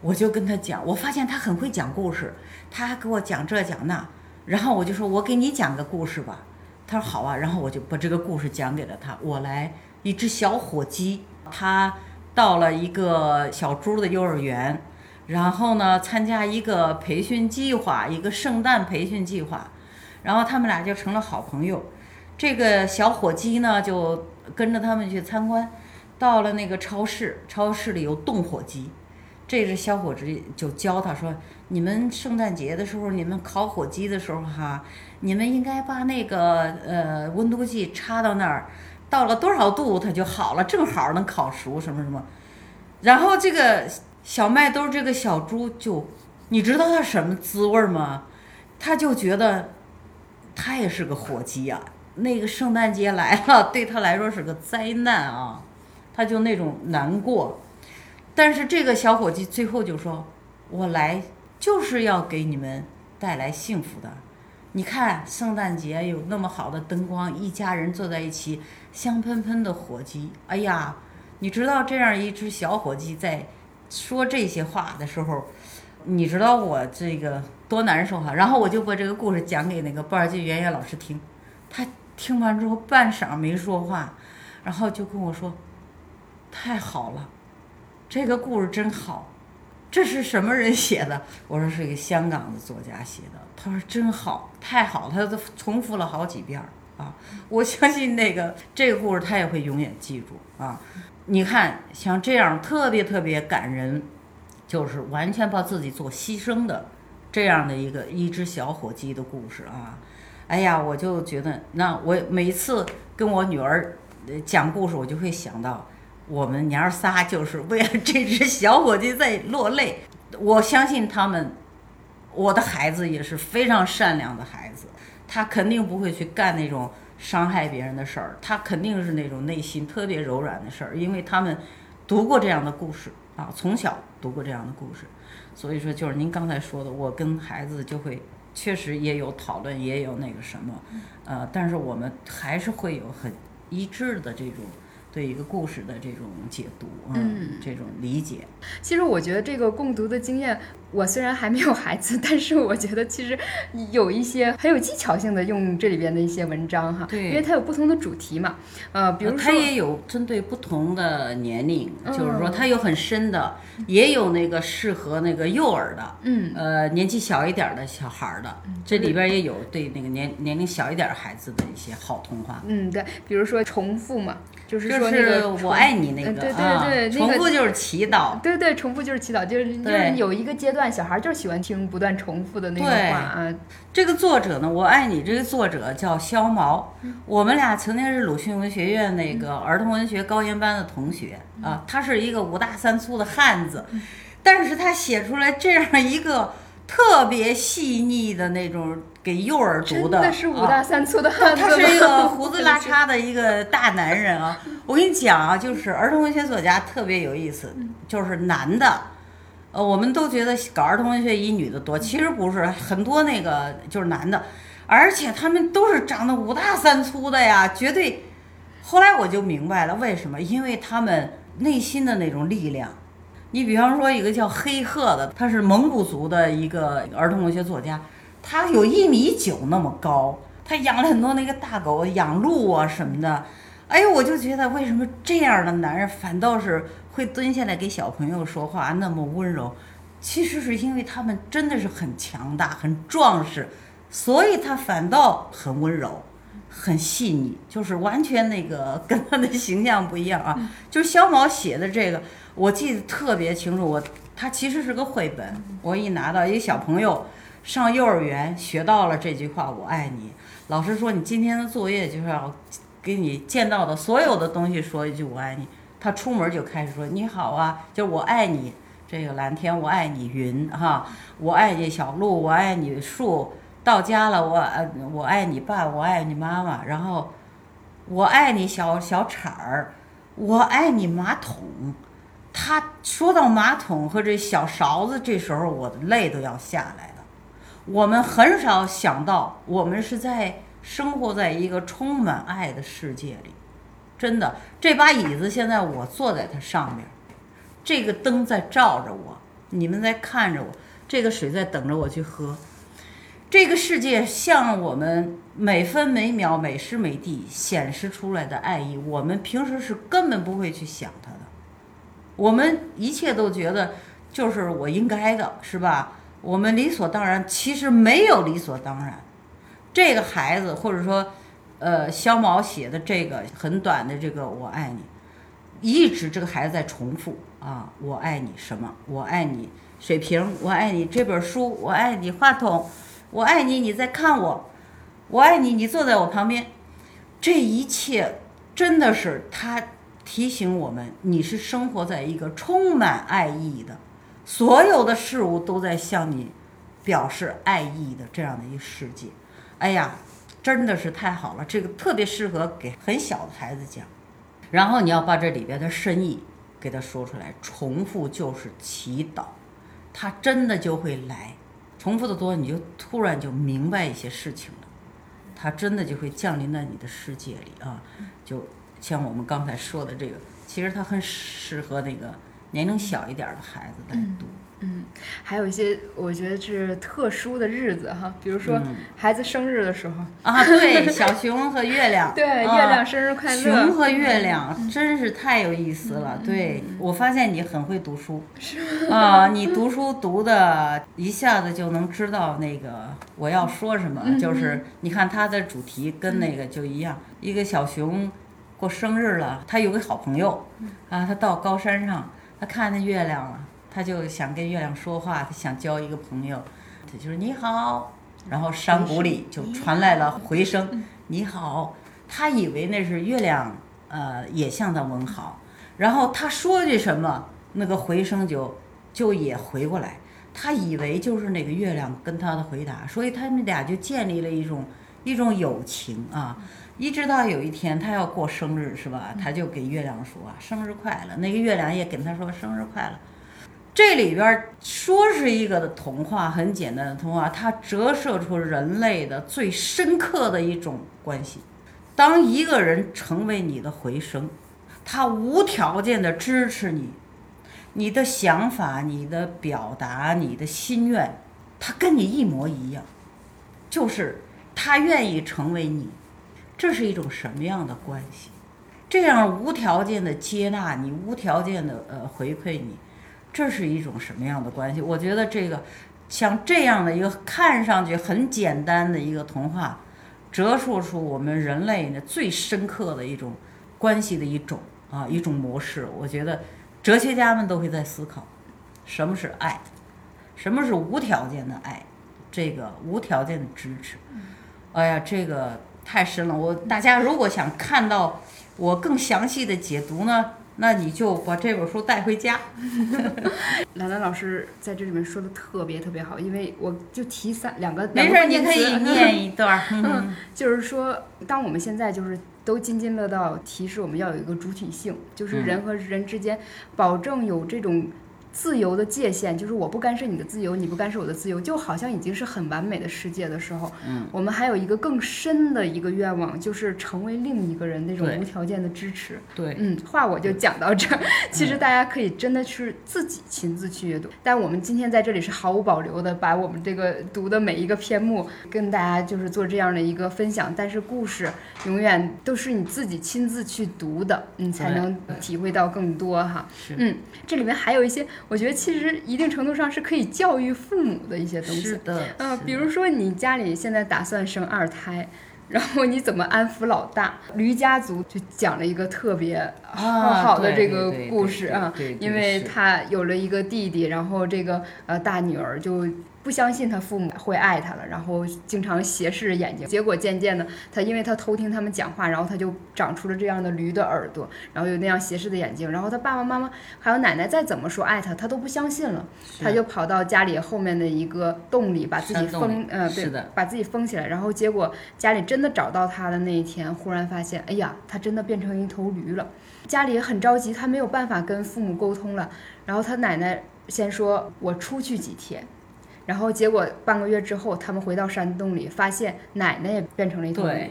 我就跟他讲，我发现他很会讲故事，他还给我讲这讲那，然后我就说，我给你讲个故事吧。他说好啊，然后我就把这个故事讲给了他。我来一只小火鸡，他到了一个小猪的幼儿园，然后呢参加一个培训计划，一个圣诞培训计划，然后他们俩就成了好朋友。这个小火鸡呢就跟着他们去参观。到了那个超市，超市里有冻火鸡，这只小伙子就教他说：“你们圣诞节的时候，你们烤火鸡的时候哈，你们应该把那个呃温度计插到那儿，到了多少度它就好了，正好能烤熟什么什么。”然后这个小麦兜这个小猪就，你知道它什么滋味吗？他就觉得，他也是个火鸡呀。那个圣诞节来了，对他来说是个灾难啊。他就那种难过，但是这个小伙计最后就说：“我来就是要给你们带来幸福的。你看圣诞节有那么好的灯光，一家人坐在一起，香喷喷的火鸡。哎呀，你知道这样一只小伙计在说这些话的时候，你知道我这个多难受哈。然后我就把这个故事讲给那个布尔吉原野老师听，他听完之后半晌没说话，然后就跟我说。”太好了，这个故事真好，这是什么人写的？我说是一个香港的作家写的。他说真好，太好，他都重复了好几遍啊！我相信那个这个故事他也会永远记住啊！你看像这样特别特别感人，就是完全把自己做牺牲的这样的一个一只小火鸡的故事啊！哎呀，我就觉得那我每次跟我女儿讲故事，我就会想到。我们娘儿仨就是为了这只小火鸡在落泪。我相信他们，我的孩子也是非常善良的孩子，他肯定不会去干那种伤害别人的事儿，他肯定是那种内心特别柔软的事儿，因为他们读过这样的故事啊，从小读过这样的故事，所以说就是您刚才说的，我跟孩子就会确实也有讨论，也有那个什么，呃，但是我们还是会有很一致的这种。对一个故事的这种解读，嗯，这种理解。其实我觉得这个共读的经验，我虽然还没有孩子，但是我觉得其实有一些很有技巧性的用这里边的一些文章哈，对，因为它有不同的主题嘛，呃，比如说它也有针对不同的年龄，就是说它有很深的，也有那个适合那个幼儿的，嗯，呃，年纪小一点的小孩的，这里边也有对那个年年龄小一点孩子的一些好童话，嗯，对，比如说重复嘛。就是说那个我爱你那个，对对对，重复就是祈祷，对对，重复就是祈祷，就是就是有一个阶段，小孩就是喜欢听不断重复的那个话啊。这个作者呢，我爱你这个作者叫肖毛，我们俩曾经是鲁迅文学院那个儿童文学高研班的同学啊。他是一个五大三粗的汉子，但是他写出来这样一个特别细腻的那种。给幼儿读的，真的是五大三粗的汉子。他是一个胡子拉碴的一个大男人啊！我跟你讲啊，就是儿童文学作家特别有意思，就是男的，呃，我们都觉得搞儿童文学以女的多，其实不是，很多那个就是男的，而且他们都是长得五大三粗的呀，绝对。后来我就明白了为什么，因为他们内心的那种力量。你比方说一个叫黑鹤的，他是蒙古族的一个儿童文学作家。他有一米九那么高，他养了很多那个大狗，养鹿啊什么的。哎呦，我就觉得为什么这样的男人反倒是会蹲下来给小朋友说话那么温柔？其实是因为他们真的是很强大、很壮实，所以他反倒很温柔、很细腻，就是完全那个跟他的形象不一样啊。就是肖毛写的这个，我记得特别清楚。我他其实是个绘本，我一拿到一个小朋友上幼儿园学到了这句话“我爱你”，老师说你今天的作业就是要给你见到的所有的东西说一句“我爱你”。他出门就开始说“你好啊”，就我爱你这个蓝天，我爱你云哈，我爱你小鹿，我爱你树。到家了，我呃我爱你爸，我爱你妈妈，然后我爱你小小铲儿，我爱你马桶。他说到马桶和这小勺子，这时候我的泪都要下来了。我们很少想到，我们是在生活在一个充满爱的世界里。真的，这把椅子现在我坐在它上面，这个灯在照着我，你们在看着我，这个水在等着我去喝。这个世界向我们每分每秒、每时每地显示出来的爱意，我们平时是根本不会去想它的。我们一切都觉得就是我应该的，是吧？我们理所当然，其实没有理所当然。这个孩子，或者说，呃，肖毛写的这个很短的这个“我爱你”，一直这个孩子在重复啊，“我爱你什么？我爱你水瓶，我爱你这本书，我爱你话筒，我爱你你在看我，我爱你你坐在我旁边”，这一切真的是他。提醒我们，你是生活在一个充满爱意的，所有的事物都在向你表示爱意的这样的一个世界。哎呀，真的是太好了，这个特别适合给很小的孩子讲。然后你要把这里边的深意给他说出来，重复就是祈祷，他真的就会来。重复的多，你就突然就明白一些事情了，它真的就会降临在你的世界里啊，就。像我们刚才说的这个，其实它很适合那个年龄小一点的孩子来读。嗯，还有一些我觉得是特殊的日子哈，比如说孩子生日的时候啊，对，小熊和月亮，对，月亮生日快乐。熊和月亮真是太有意思了。对我发现你很会读书，啊，你读书读的一下子就能知道那个我要说什么，就是你看它的主题跟那个就一样，一个小熊。过生日了，他有个好朋友，啊，他到高山上，他看见月亮了，他就想跟月亮说话，他想交一个朋友，他就说你好，然后山谷里就传来了回声，你好，他以为那是月亮，呃，也向他问好，然后他说句什么，那个回声就就也回过来，他以为就是那个月亮跟他的回答，所以他们俩就建立了一种一种友情啊。一直到有一天他要过生日是吧？他就给月亮说啊生日快乐。那个月亮也跟他说生日快乐。这里边说是一个的童话，很简单的童话，它折射出人类的最深刻的一种关系。当一个人成为你的回声，他无条件的支持你，你的想法、你的表达、你的心愿，他跟你一模一样，就是他愿意成为你。这是一种什么样的关系？这样无条件的接纳你，无条件的呃回馈你，这是一种什么样的关系？我觉得这个像这样的一个看上去很简单的一个童话，折射出我们人类呢最深刻的一种关系的一种啊一种模式。我觉得哲学家们都会在思考，什么是爱，什么是无条件的爱，这个无条件的支持。哎呀，这个。太深了，我大家如果想看到我更详细的解读呢，那你就把这本书带回家。兰兰老师在这里面说的特别特别好，因为我就提三两个没事，你可以 念一段。嗯，就是说，当我们现在就是都津津乐道，提示我们要有一个主体性，就是人和人之间保证有这种自由的界限，就是我不干涉你的自由，你不干涉我的自由，就好像已经是很完美的世界的时候，嗯，我们还有一个更深的一个愿望，就是成为另一个人那种无条件的支持。对，嗯，话我就讲到这儿。其实大家可以真的是自己亲自去阅读，但我们今天在这里是毫无保留的把我们这个读的每一个篇目跟大家就是做这样的一个分享。但是故事永远都是你自己亲自去读的，你才能体会到更多哈。是嗯，这里面还有一些，我觉得其实一定程度上是可以教育父母的一些东西是。的，呃，比如说你家里现在打算生二胎，然后你怎么安抚老大？驴家族就讲了一个特别好啊好的这个故事啊，因为他有了一个弟弟，然后这个呃大女儿就。不相信他父母会爱他了，然后经常斜视眼睛，结果渐渐的，他因为他偷听他们讲话，然后他就长出了这样的驴的耳朵，然后有那样斜视的眼睛，然后他爸爸妈妈还有奶奶再怎么说爱他，他都不相信了，他就跑到家里后面的一个洞里，把自己封呃，对把自己封起来。然后结果家里真的找到他的那一天，忽然发现，哎呀，他真的变成一头驴了。家里也很着急，他没有办法跟父母沟通了。然后他奶奶先说：“我出去几天。”然后结果半个月之后，他们回到山洞里，发现奶奶也变成了一头驴。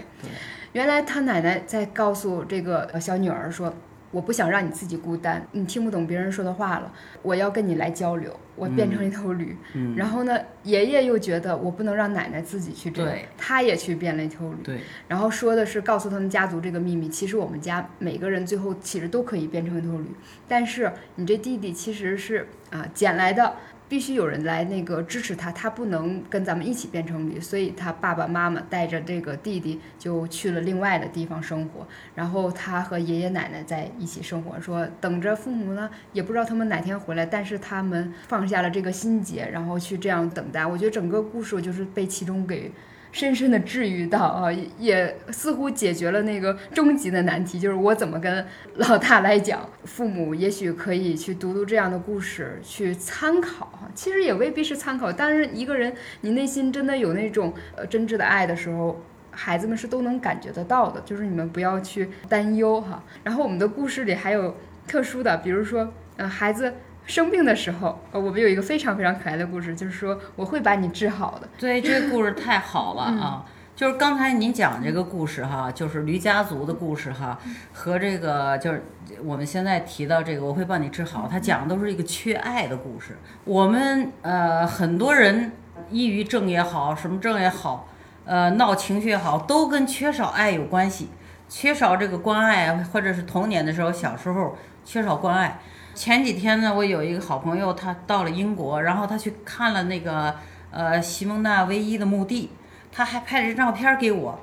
原来他奶奶在告诉这个呃小女儿说：“我不想让你自己孤单，你听不懂别人说的话了，我要跟你来交流。我变成一头驴。嗯，然后呢，爷爷又觉得我不能让奶奶自己去这样，他也去变了一头驴。对，然后说的是告诉他们家族这个秘密，其实我们家每个人最后其实都可以变成一头驴，但是你这弟弟其实是啊捡来的。必须有人来那个支持他，他不能跟咱们一起变成驴，所以他爸爸妈妈带着这个弟弟就去了另外的地方生活，然后他和爷爷奶奶在一起生活，说等着父母呢，也不知道他们哪天回来，但是他们放下了这个心结，然后去这样等待。我觉得整个故事就是被其中给深深的治愈到啊，也似乎解决了那个终极的难题，就是我怎么跟老大来讲。父母也许可以去读读这样的故事，去参考哈。其实也未必是参考，但是一个人你内心真的有那种呃真挚的爱的时候。孩子们是都能感觉得到的，就是你们不要去担忧哈。然后我们的故事里还有特殊的，比如说，呃，孩子生病的时候，呃，我们有一个非常非常可爱的故事，就是说我会把你治好的。对，这个故事太好了嗯啊！就是刚才您讲这个故事哈，就是驴家族的故事哈，和这个就是我们现在提到这个，我会帮你治好，它讲的都是一个缺爱的故事。我们呃很多人抑郁症也好，什么症也好，呃闹情绪也好，都跟缺少爱有关系，缺少这个关爱，或者是童年的时候小时候缺少关爱。前几天呢，我有一个好朋友，他到了英国，然后他去看了那个呃西蒙娜唯一的墓地，他还拍了张照片给我。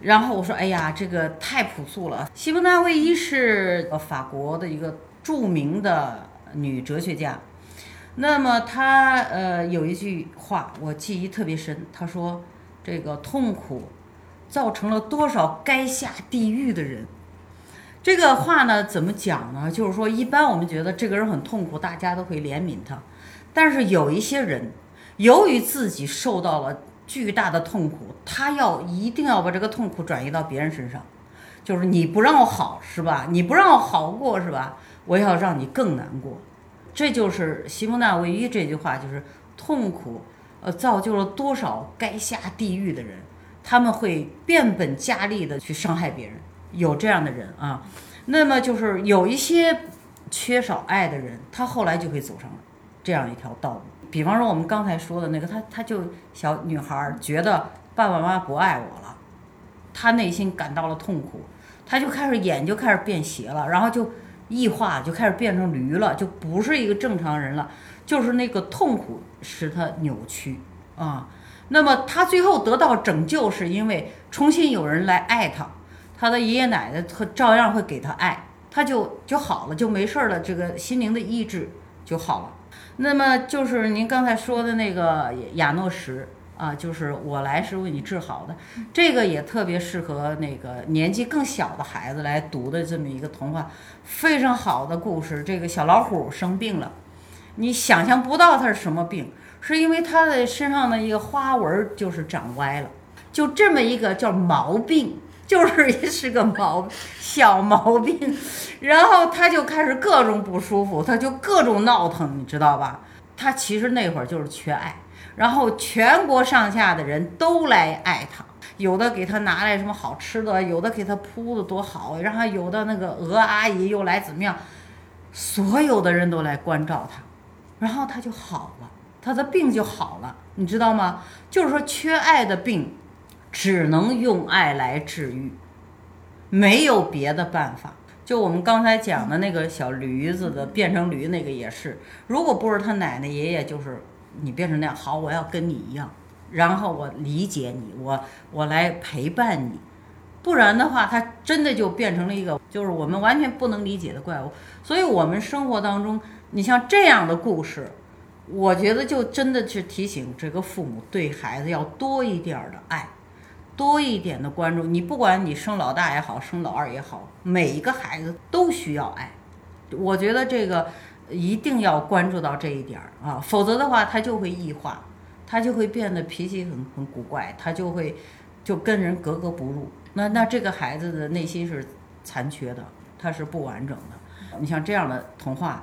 然后我说：“哎呀，这个太朴素了。”西蒙娜·卫伊是法国的一个著名的女哲学家。那么她呃有一句话我记忆特别深，她说：“这个痛苦造成了多少该下地狱的人。”这个话呢怎么讲呢？就是说，一般我们觉得这个人很痛苦，大家都会怜悯他。但是有一些人，由于自己受到了巨大的痛苦，他要一定要把这个痛苦转移到别人身上，就是你不让我好是吧？你不让我好过是吧？我要让你更难过。这就是西蒙娜·维伊这句话，就是痛苦，呃，造就了多少该下地狱的人，他们会变本加厉的去伤害别人，有这样的人啊。那么就是有一些缺少爱的人，他后来就会走上这样一条道路。比方说我们刚才说的那个，她她就小女孩觉得爸爸妈妈不爱我了，她内心感到了痛苦，她就开始眼就开始变斜了，然后就异化，就开始变成驴了，就不是一个正常人了，就是那个痛苦使她扭曲啊。那么她最后得到拯救，是因为重新有人来爱她，他的爷爷奶奶他照样会给他爱，他就就好了，就没事了，这个心灵的意志就好了。那么就是您刚才说的那个亚诺什啊，就是我来是为你治好的，这个也特别适合那个年纪更小的孩子来读的这么一个童话，非常好的故事。这个小老虎生病了，你想象不到它是什么病，是因为它的身上的一个花纹就是长歪了，就这么一个叫毛病。就是是个毛小毛病，然后他就开始各种不舒服，他就各种闹腾，你知道吧？他其实那会儿就是缺爱，然后全国上下的人都来爱他，有的给他拿来什么好吃的，有的给他铺的多好，然后有的那个鹅阿姨又来怎么样，所有的人都来关照他，然后他就好了，他的病就好了，你知道吗？就是说缺爱的病，只能用爱来治愈，没有别的办法。就我们刚才讲的那个小驴子的变成驴那个也是，如果不是他奶奶爷爷，就是你变成那样，好，我要跟你一样，然后我理解你，我我来陪伴你，不然的话，他真的就变成了一个就是我们完全不能理解的怪物。所以，我们生活当中，你像这样的故事，我觉得就真的是提醒这个父母对孩子要多一点儿的爱。多一点的关注，你不管你生老大也好，生老二也好，每一个孩子都需要爱。我觉得这个一定要关注到这一点啊，否则的话他就会异化，他就会变得脾气很很古怪，他就会就跟人格格不入。那那这个孩子的内心是残缺的，他是不完整的。你像这样的童话，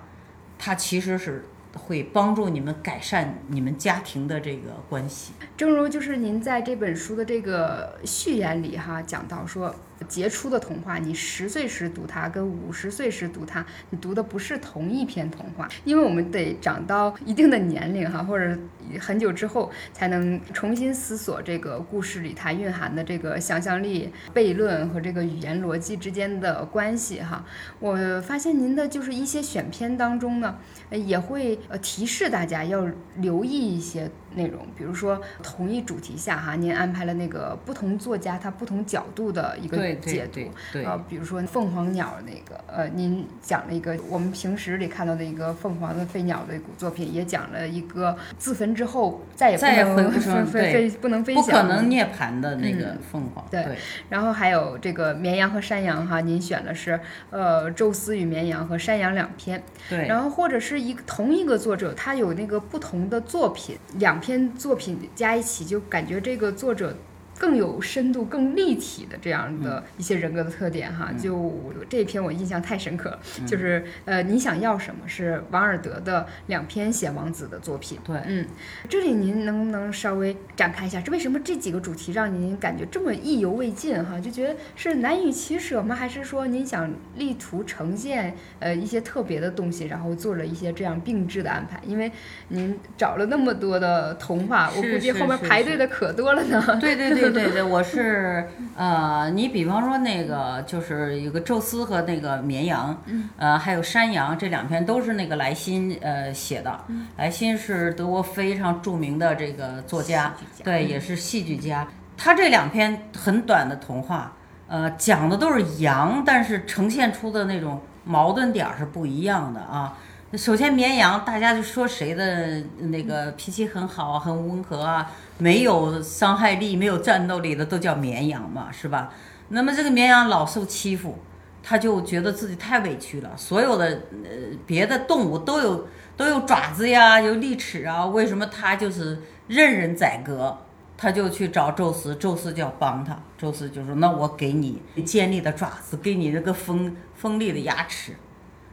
它其实是。会帮助你们改善你们家庭的这个关系。正如就是您在这本书的这个序言里哈讲到说。杰出的童话，你十岁时读它，跟五十岁时读它，你读的不是同一篇童话，因为我们得长到一定的年龄哈，或者很久之后，才能重新思索这个故事里它蕴含的这个想象力、悖论和这个语言逻辑之间的关系哈。我发现您的就是一些选篇当中呢，也会呃提示大家要留意一些。内容，比如说同一主题下哈，您安排了那个不同作家他不同角度的一个解读，呃，比如说凤凰鸟那个，呃，您讲了一个我们平时里看到的一个凤凰的飞鸟的作品，也讲了一个自焚之后再也再也回不飞飞不能飞翔，不可能涅槃的那个凤凰。对，然后还有这个绵羊和山羊哈，您选的是呃宙斯与绵羊和山羊两篇，对，然后或者是一个同一个作者他有那个不同的作品两。两篇作品加一起，就感觉这个作者。更有深度、更立体的这样的一些人格的特点哈，就这篇我印象太深刻了，就是呃，你想要什么是王尔德的两篇写王子的作品，对，嗯，这里您能不能稍微展开一下，这为什么这几个主题让您感觉这么意犹未尽哈？就觉得是难以取舍吗？还是说您想力图呈现呃一些特别的东西，然后做了一些这样并置的安排？因为您找了那么多的童话，我估计后面排队的可多了呢。对 对对。对对，我是呃，你比方说那个就是有个宙斯和那个绵羊，呃，还有山羊这两篇都是那个莱辛呃写的。莱辛是德国非常著名的这个作家，对，也是戏剧家。他这两篇很短的童话，呃，讲的都是羊，但是呈现出的那种矛盾点是不一样的啊。首先，绵羊，大家就说谁的那个脾气很好，很温和啊，没有伤害力、没有战斗力的都叫绵羊嘛，是吧？那么这个绵羊老受欺负，他就觉得自己太委屈了。所有的呃别的动物都有都有爪子呀，有利齿啊，为什么他就是任人宰割？他就去找宙斯，宙斯就要帮他。宙斯就说：“那我给你尖利的爪子，给你这个锋锋利的牙齿。”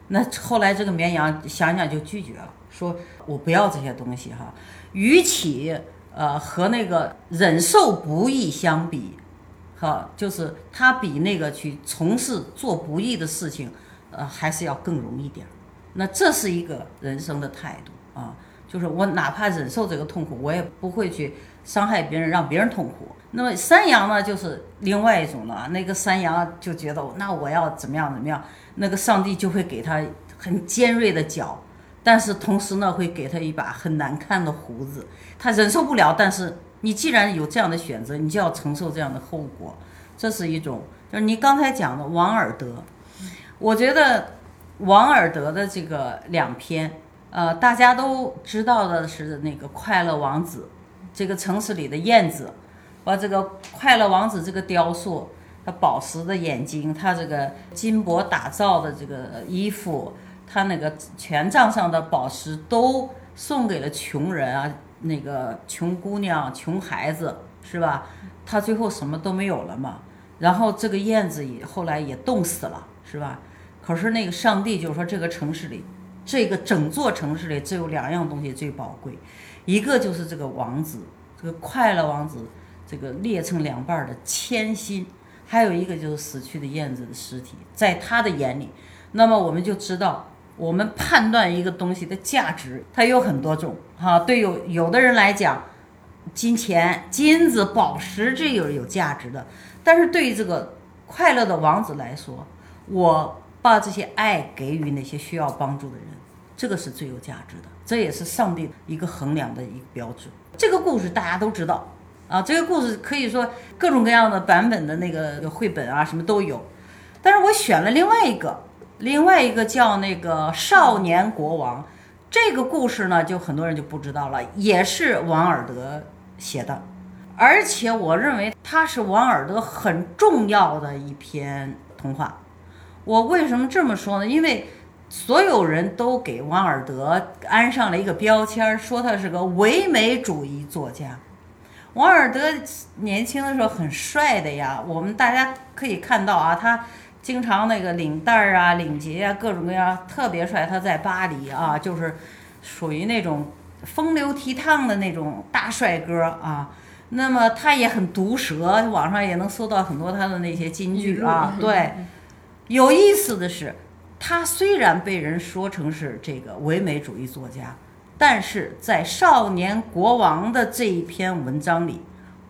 那后来这个绵羊想想就拒绝了，说我不要这些东西哈。与其呃和那个忍受不义相比，哈，就是他比那个去从事做不义的事情，呃，还是要更容易点儿。那这是一个人生的态度啊，就是我哪怕忍受这个痛苦，我也不会去伤害别人，让别人痛苦。那么山羊呢，就是另外一种了。那个山羊就觉得，那我要怎么样怎么样。那个上帝就会给他很尖锐的角，但是同时呢，会给他一把很难看的胡子，他忍受不了。但是你既然有这样的选择，你就要承受这样的后果。这是一种，就是你刚才讲的王尔德。我觉得王尔德的这个两篇，呃，大家都知道的是那个快乐王子，这个城市里的燕子，把这个快乐王子这个雕塑。他宝石的眼睛，他这个金箔打造的这个衣服，他那个权杖上的宝石都送给了穷人啊，那个穷姑娘、穷孩子，是吧？他最后什么都没有了嘛？然后这个燕子也后来也冻死了，是吧？可是那个上帝就说，这个城市里，这个整座城市里只有两样东西最宝贵，一个就是这个王子，这个快乐王子，这个裂成两半的铅心，还有一个就是死去的燕子的尸体，在他的眼里，那么我们就知道，我们判断一个东西的价值，它有很多种哈。对有有的人来讲，金钱、金子、宝石这有有价值的，但是对于这个快乐的王子来说，我。把这些爱给予那些需要帮助的人，这个是最有价值的，这也是上帝一个衡量的一个标准。这个故事大家都知道啊，这个故事可以说各种各样的版本的那个绘本啊，什么都有。但是我选了另外一个，另外一个叫那个少年国王。这个故事呢，就很多人就不知道了，也是王尔德写的，而且我认为它是王尔德很重要的一篇童话。我为什么这么说呢？因为所有人都给王尔德安上了一个标签，说他是个唯美主义作家。王尔德年轻的时候很帅的呀，我们大家可以看到啊，他经常那个领带儿啊、领结啊，各种各样特别帅。他在巴黎啊，就是属于那种风流倜傥的那种大帅哥啊。那么他也很毒舌，网上也能搜到很多他的那些金句啊，对。有意思的是，他虽然被人说成是这个唯美主义作家，但是在《少年国王》的这一篇文章里，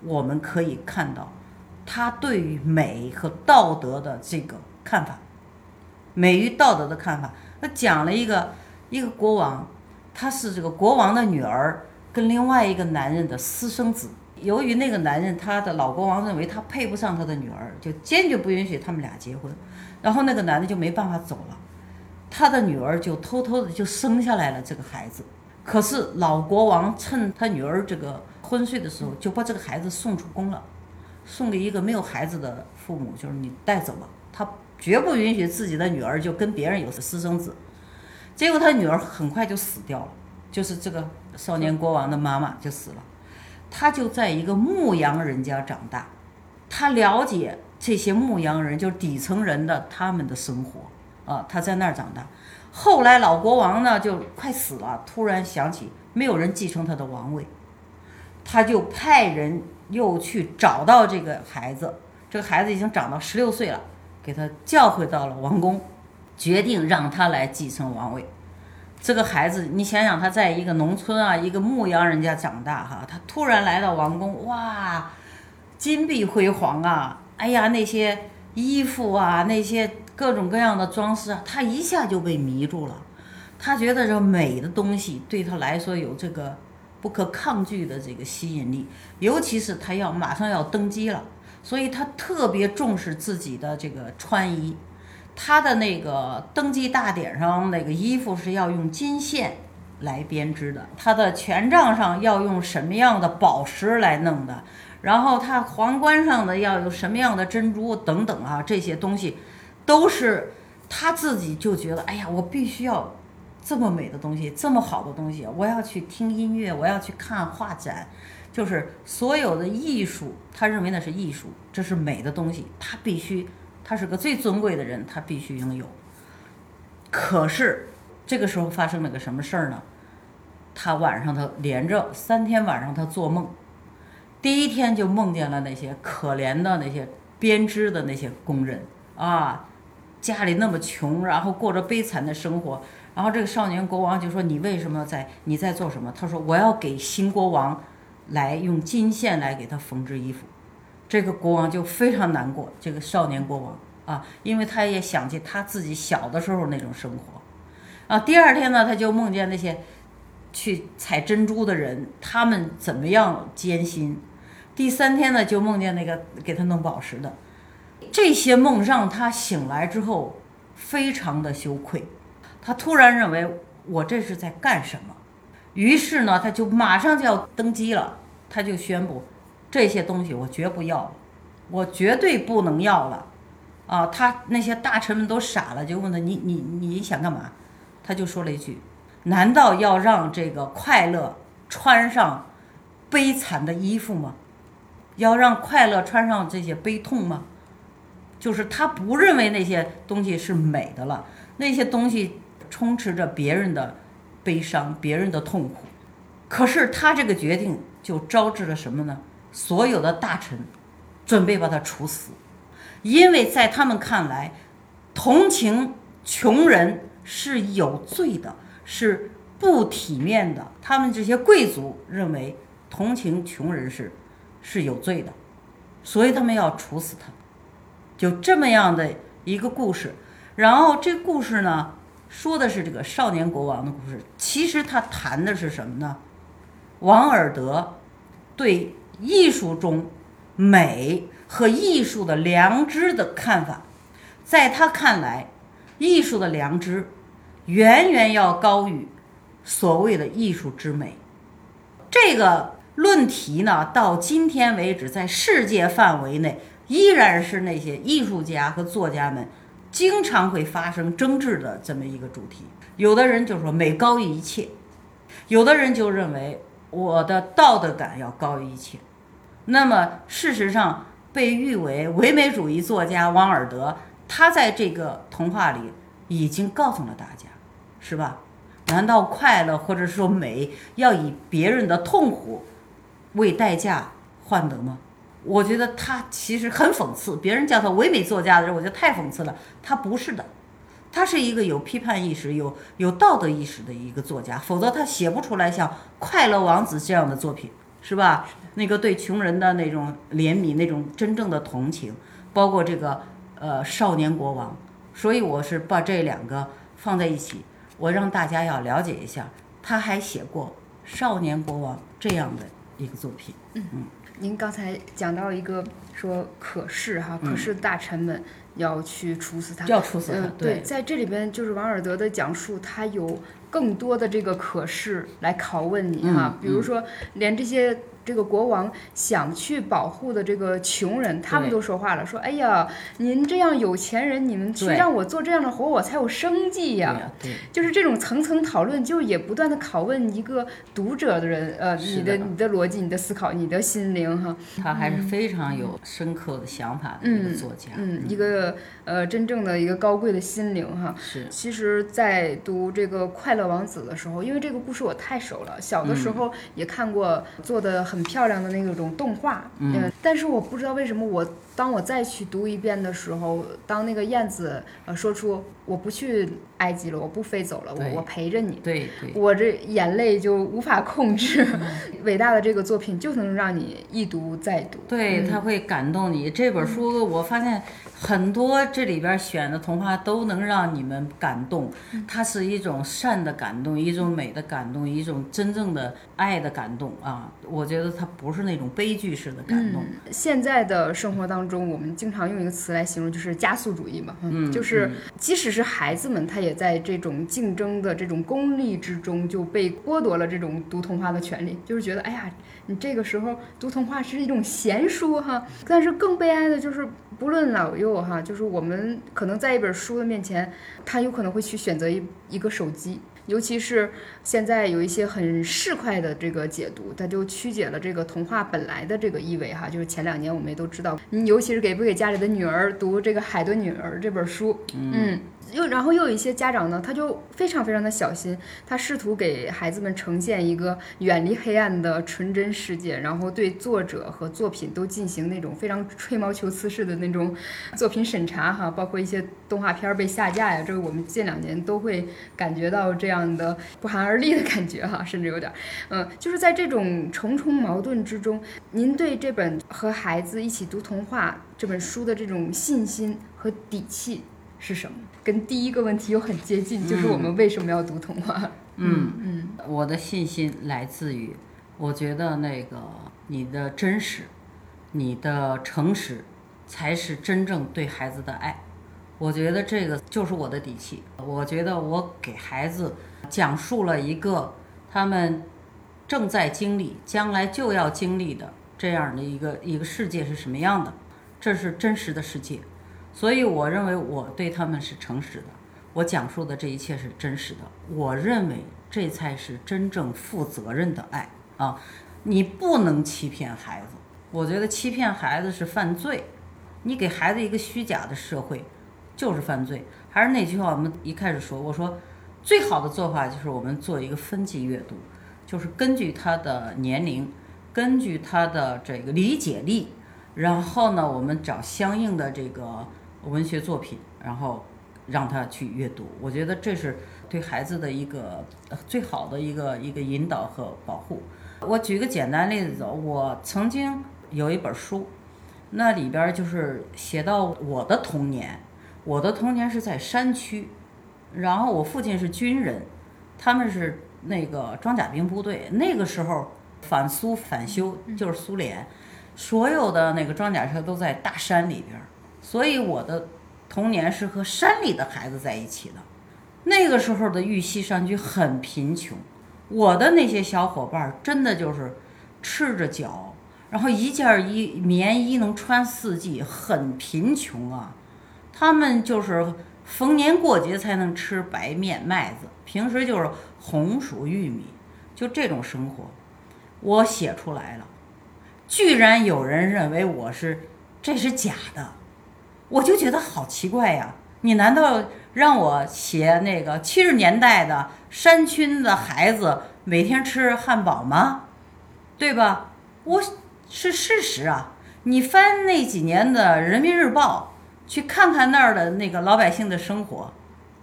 我们可以看到他对于美和道德的这个看法，美与道德的看法。他讲了一个一个国王，他是这个国王的女儿跟另外一个男人的私生子。由于那个男人他的老国王认为他配不上他的女儿，就坚决不允许他们俩结婚。然后那个男的就没办法走了，他的女儿就偷偷的就生下来了这个孩子。可是老国王趁他女儿这个昏睡的时候，就把这个孩子送出宫了，送给一个没有孩子的父母，就是你带走吧。他绝不允许自己的女儿就跟别人有私生子。结果他女儿很快就死掉了，就是这个少年国王的妈妈就死了。他就在一个牧羊人家长大，他了解。这些牧羊人就是底层人的他们的生活啊，他在那儿长大。后来老国王呢就快死了，突然想起没有人继承他的王位，他就派人又去找到这个孩子。这个孩子已经长到十六岁了，给他叫回到了王宫，决定让他来继承王位。这个孩子，你想想，他在一个农村啊，一个牧羊人家长大哈，他突然来到王宫，哇，金碧辉煌啊！哎呀，那些衣服啊，那些各种各样的装饰啊，他一下就被迷住了。他觉得这美的东西对他来说有这个不可抗拒的这个吸引力，尤其是他要马上要登基了，所以他特别重视自己的这个穿衣。他的那个登基大典上那个衣服是要用金线来编织的，他的权杖上要用什么样的宝石来弄的。然后他皇冠上的要有什么样的珍珠等等啊，这些东西都是他自己就觉得，哎呀，我必须要这么美的东西，这么好的东西，我要去听音乐，我要去看画展，就是所有的艺术，他认为那是艺术，这是美的东西，他必须，他是个最尊贵的人，他必须拥有。可是这个时候发生了个什么事儿呢？他晚上他连着三天晚上他做梦。第一天就梦见了那些可怜的那些编织的那些工人啊，家里那么穷，然后过着悲惨的生活。然后这个少年国王就说：“你为什么在？你在做什么？”他说：“我要给新国王来用金线来给他缝制衣服。”这个国王就非常难过。这个少年国王啊，因为他也想起他自己小的时候那种生活啊。第二天呢，他就梦见那些去采珍珠的人，他们怎么样艰辛。第三天呢，就梦见那个给他弄宝石的，这些梦让他醒来之后非常的羞愧，他突然认为我这是在干什么？于是呢，他就马上就要登基了，他就宣布这些东西我绝不要，我绝对不能要了，啊，他那些大臣们都傻了，就问他你你你想干嘛？他就说了一句：难道要让这个快乐穿上悲惨的衣服吗？要让快乐穿上这些悲痛吗？就是他不认为那些东西是美的了，那些东西充斥着别人的悲伤、别人的痛苦。可是他这个决定就招致了什么呢？所有的大臣准备把他处死，因为在他们看来，同情穷人是有罪的，是不体面的。他们这些贵族认为同情穷人是是有罪的，所以他们要处死他。就这么样的一个故事，然后这故事呢，说的是这个少年国王的故事。其实他谈的是什么呢？王尔德对艺术中美和艺术的良知的看法，在他看来，艺术的良知远远要高于所谓的艺术之美。这个论题呢，到今天为止，在世界范围内。依然是那些艺术家和作家们经常会发生争执的这么一个主题。有的人就说美高于一切，有的人就认为我的道德感要高于一切。那么事实上，被誉为唯美主义作家王尔德，他在这个童话里已经告诉了大家，是吧？难道快乐或者说美要以别人的痛苦为代价换得吗？我觉得他其实很讽刺，别人叫他唯美作家的时候，我觉得太讽刺了。他不是的，他是一个有批判意识、有有道德意识的一个作家，否则他写不出来像《快乐王子》这样的作品，是吧？那个对穷人的那种怜悯、那种真正的同情，包括这个呃少年国王。所以我是把这两个放在一起，我让大家要了解一下，他还写过《少年国王》这样的一个作品。嗯嗯。您刚才讲到一个说，可是哈，可是大臣们要去处死他，要处死他。对，在这里边就是王尔德的讲述，他有更多的这个可是来拷问你哈，比如说连这些。这个国王想去保护的这个穷人，他们都说话了，说：“哎呀，您这样有钱人，你们去让我做这样的活，我才有生计呀。”就是这种层层讨论，就也不断的拷问一个读者的人，呃，你的你的逻辑、你的思考、你的心灵，哈。他还是非常有深刻的想法的一个作家，嗯，一个呃真正的一个高贵的心灵，哈。是。其实，在读这个《快乐王子》的时候，因为这个故事我太熟了，小的时候也看过，做的很。很漂亮的那种动画，嗯，但是我不知道为什么我当我再去读一遍的时候，当那个燕子呃说出我不去埃及了，我不飞走了，我我陪着你，对，我这眼泪就无法控制。伟大的这个作品就能让你一读再读，对，它会感动你。这本书我发现。很多这里边选的童话都能让你们感动，它是一种善的感动，一种美的感动，一种真正的爱的感动啊！我觉得它不是那种悲剧式的感动。现在的生活当中，我们经常用一个词来形容，就是加速主义嘛，嗯，就是即使是孩子们，他也在这种竞争的这种功利之中就被剥夺了这种读童话的权利，就是觉得，哎呀。你这个时候读童话是一种闲书哈，但是更悲哀的就是，不论老幼哈，就是我们可能在一本书的面前，他有可能会去选择一一个手机，尤其是现在有一些很市侩的这个解读，它就曲解了这个童话本来的这个意味哈。就是前两年我们也都知道，你尤其是给不给家里的女儿读这个《海的女儿》这本书，嗯。又然后又有一些家长呢，他就非常非常的小心，他试图给孩子们呈现一个远离黑暗的纯真世界，然后对作者和作品都进行那种非常吹毛求疵式的那种作品审查哈，包括一些动画片被下架呀，这个我们近两年都会感觉到这样的不寒而栗的感觉哈，甚至有点，嗯，就是在这种重重矛盾之中，您对这本和孩子一起读童话这本书的这种信心和底气。是什么？跟第一个问题又很接近，就是我们为什么要读童话？嗯嗯，我的信心来自于，我觉得那个你的真实，你的诚实，才是真正对孩子的爱。我觉得这个就是我的底气。我觉得我给孩子讲述了一个他们正在经历、将来就要经历的这样的一个一个世界是什么样的，这是真实的世界。所以我认为我对他们是诚实的，我讲述的这一切是真实的。我认为这才是真正负责任的爱啊！你不能欺骗孩子，我觉得欺骗孩子是犯罪。你给孩子一个虚假的社会，就是犯罪。还是那句话，我们一开始说，我说最好的做法就是我们做一个分级阅读，就是根据他的年龄，根据他的这个理解力，然后呢，我们找相应的这个文学作品，然后让他去阅读。我觉得这是对孩子的一个呃最好的一个一个引导和保护。我举个简单例子，我曾经有一本书，那里边就是写到我的童年。我的童年是在山区，然后我父亲是军人，他们是那个装甲兵部队。那个时候反苏反修就是苏联，所有的那个装甲车都在大山里边，所以我的童年是和山里的孩子在一起的。那个时候的玉溪山区很贫穷，我的那些小伙伴真的就是赤着脚，然后一件衣棉衣能穿四季，很贫穷啊。他们就是逢年过节才能吃白面麦子，平时就是红薯玉米，就这种生活，我写出来了，居然有人认为我是这是假的，我就觉得好奇怪呀！你难道让我写那个七十年代的山区的孩子每天吃汉堡吗？对吧？我是事实啊！你翻那几年的《人民日报》。去看看那儿的那个老百姓的生活，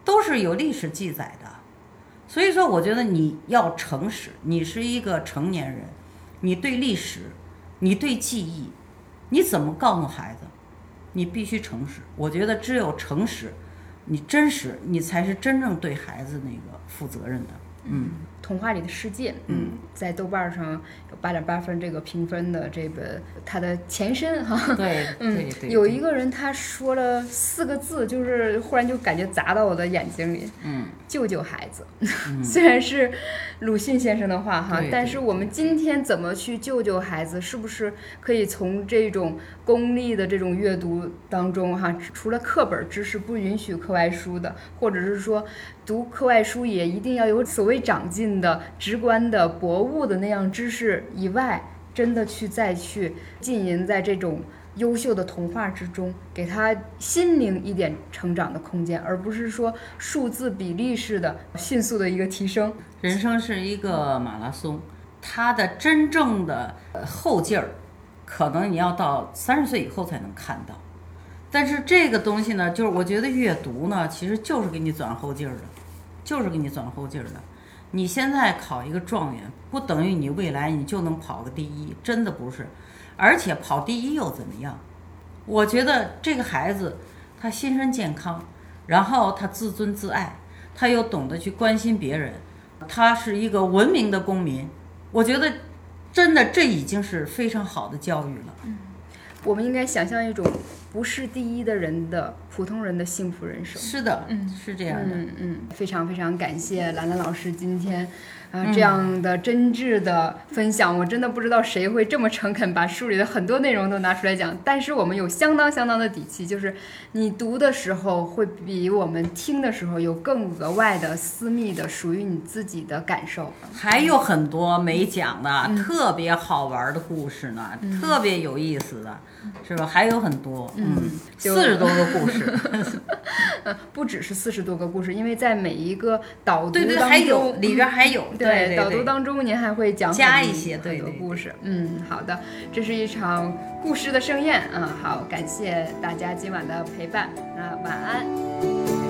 都是有历史记载的。所以说，我觉得你要诚实，你是一个成年人，你对历史，你对记忆，你怎么告诉孩子？你必须诚实。我觉得只有诚实，你真实，你才是真正对孩子那个负责任的。嗯。童话里的世界，嗯，在豆瓣上有八点八分这个评分的这本它的前身哈，对，嗯，有一个人他说了四个字，就是忽然就感觉砸到我的眼睛里，嗯，救救孩子，虽然是鲁迅先生的话哈，但是我们今天怎么去救救孩子，是不是可以从这种功利的这种阅读当中哈，除了课本知识不允许课外书的，或者是说读课外书也一定要有所谓长进。的直观的博物的那样知识以外，真的去再去浸淫在这种优秀的童话之中，给他心灵一点成长的空间，而不是说数字比例式的迅速的一个提升。人生是一个马拉松，它的真正的后劲儿，可能你要到三十岁以后才能看到。但是这个东西呢，就是我觉得阅读呢，其实就是给你转后劲儿的，就是给你转后劲儿的。你现在考一个状元，不等于你未来你就能跑个第一，真的不是。而且跑第一又怎么样？我觉得这个孩子，他心身健康，然后他自尊自爱，他又懂得去关心别人，他是一个文明的公民。我觉得，真的这已经是非常好的教育了。嗯，我们应该想象一种。不是第一的人的普通人的幸福人生，是的，嗯，是这样的，嗯嗯，非常非常感谢兰兰老师今天。啊，这样的真挚的分享，我真的不知道谁会这么诚恳，把书里的很多内容都拿出来讲。但是我们有相当相当的底气，就是你读的时候会比我们听的时候有更额外的私密的属于你自己的感受。还有很多没讲的特别好玩的故事呢，特别有意思的，是吧？还有很多，嗯，四十多个故事，不只是四十多个故事，因为在每一个导读当中，里边还有。对，导读当中您还会讲加一些很多故事。嗯，好的，这是一场故事的盛宴。嗯，好，感谢大家今晚的陪伴。那晚安。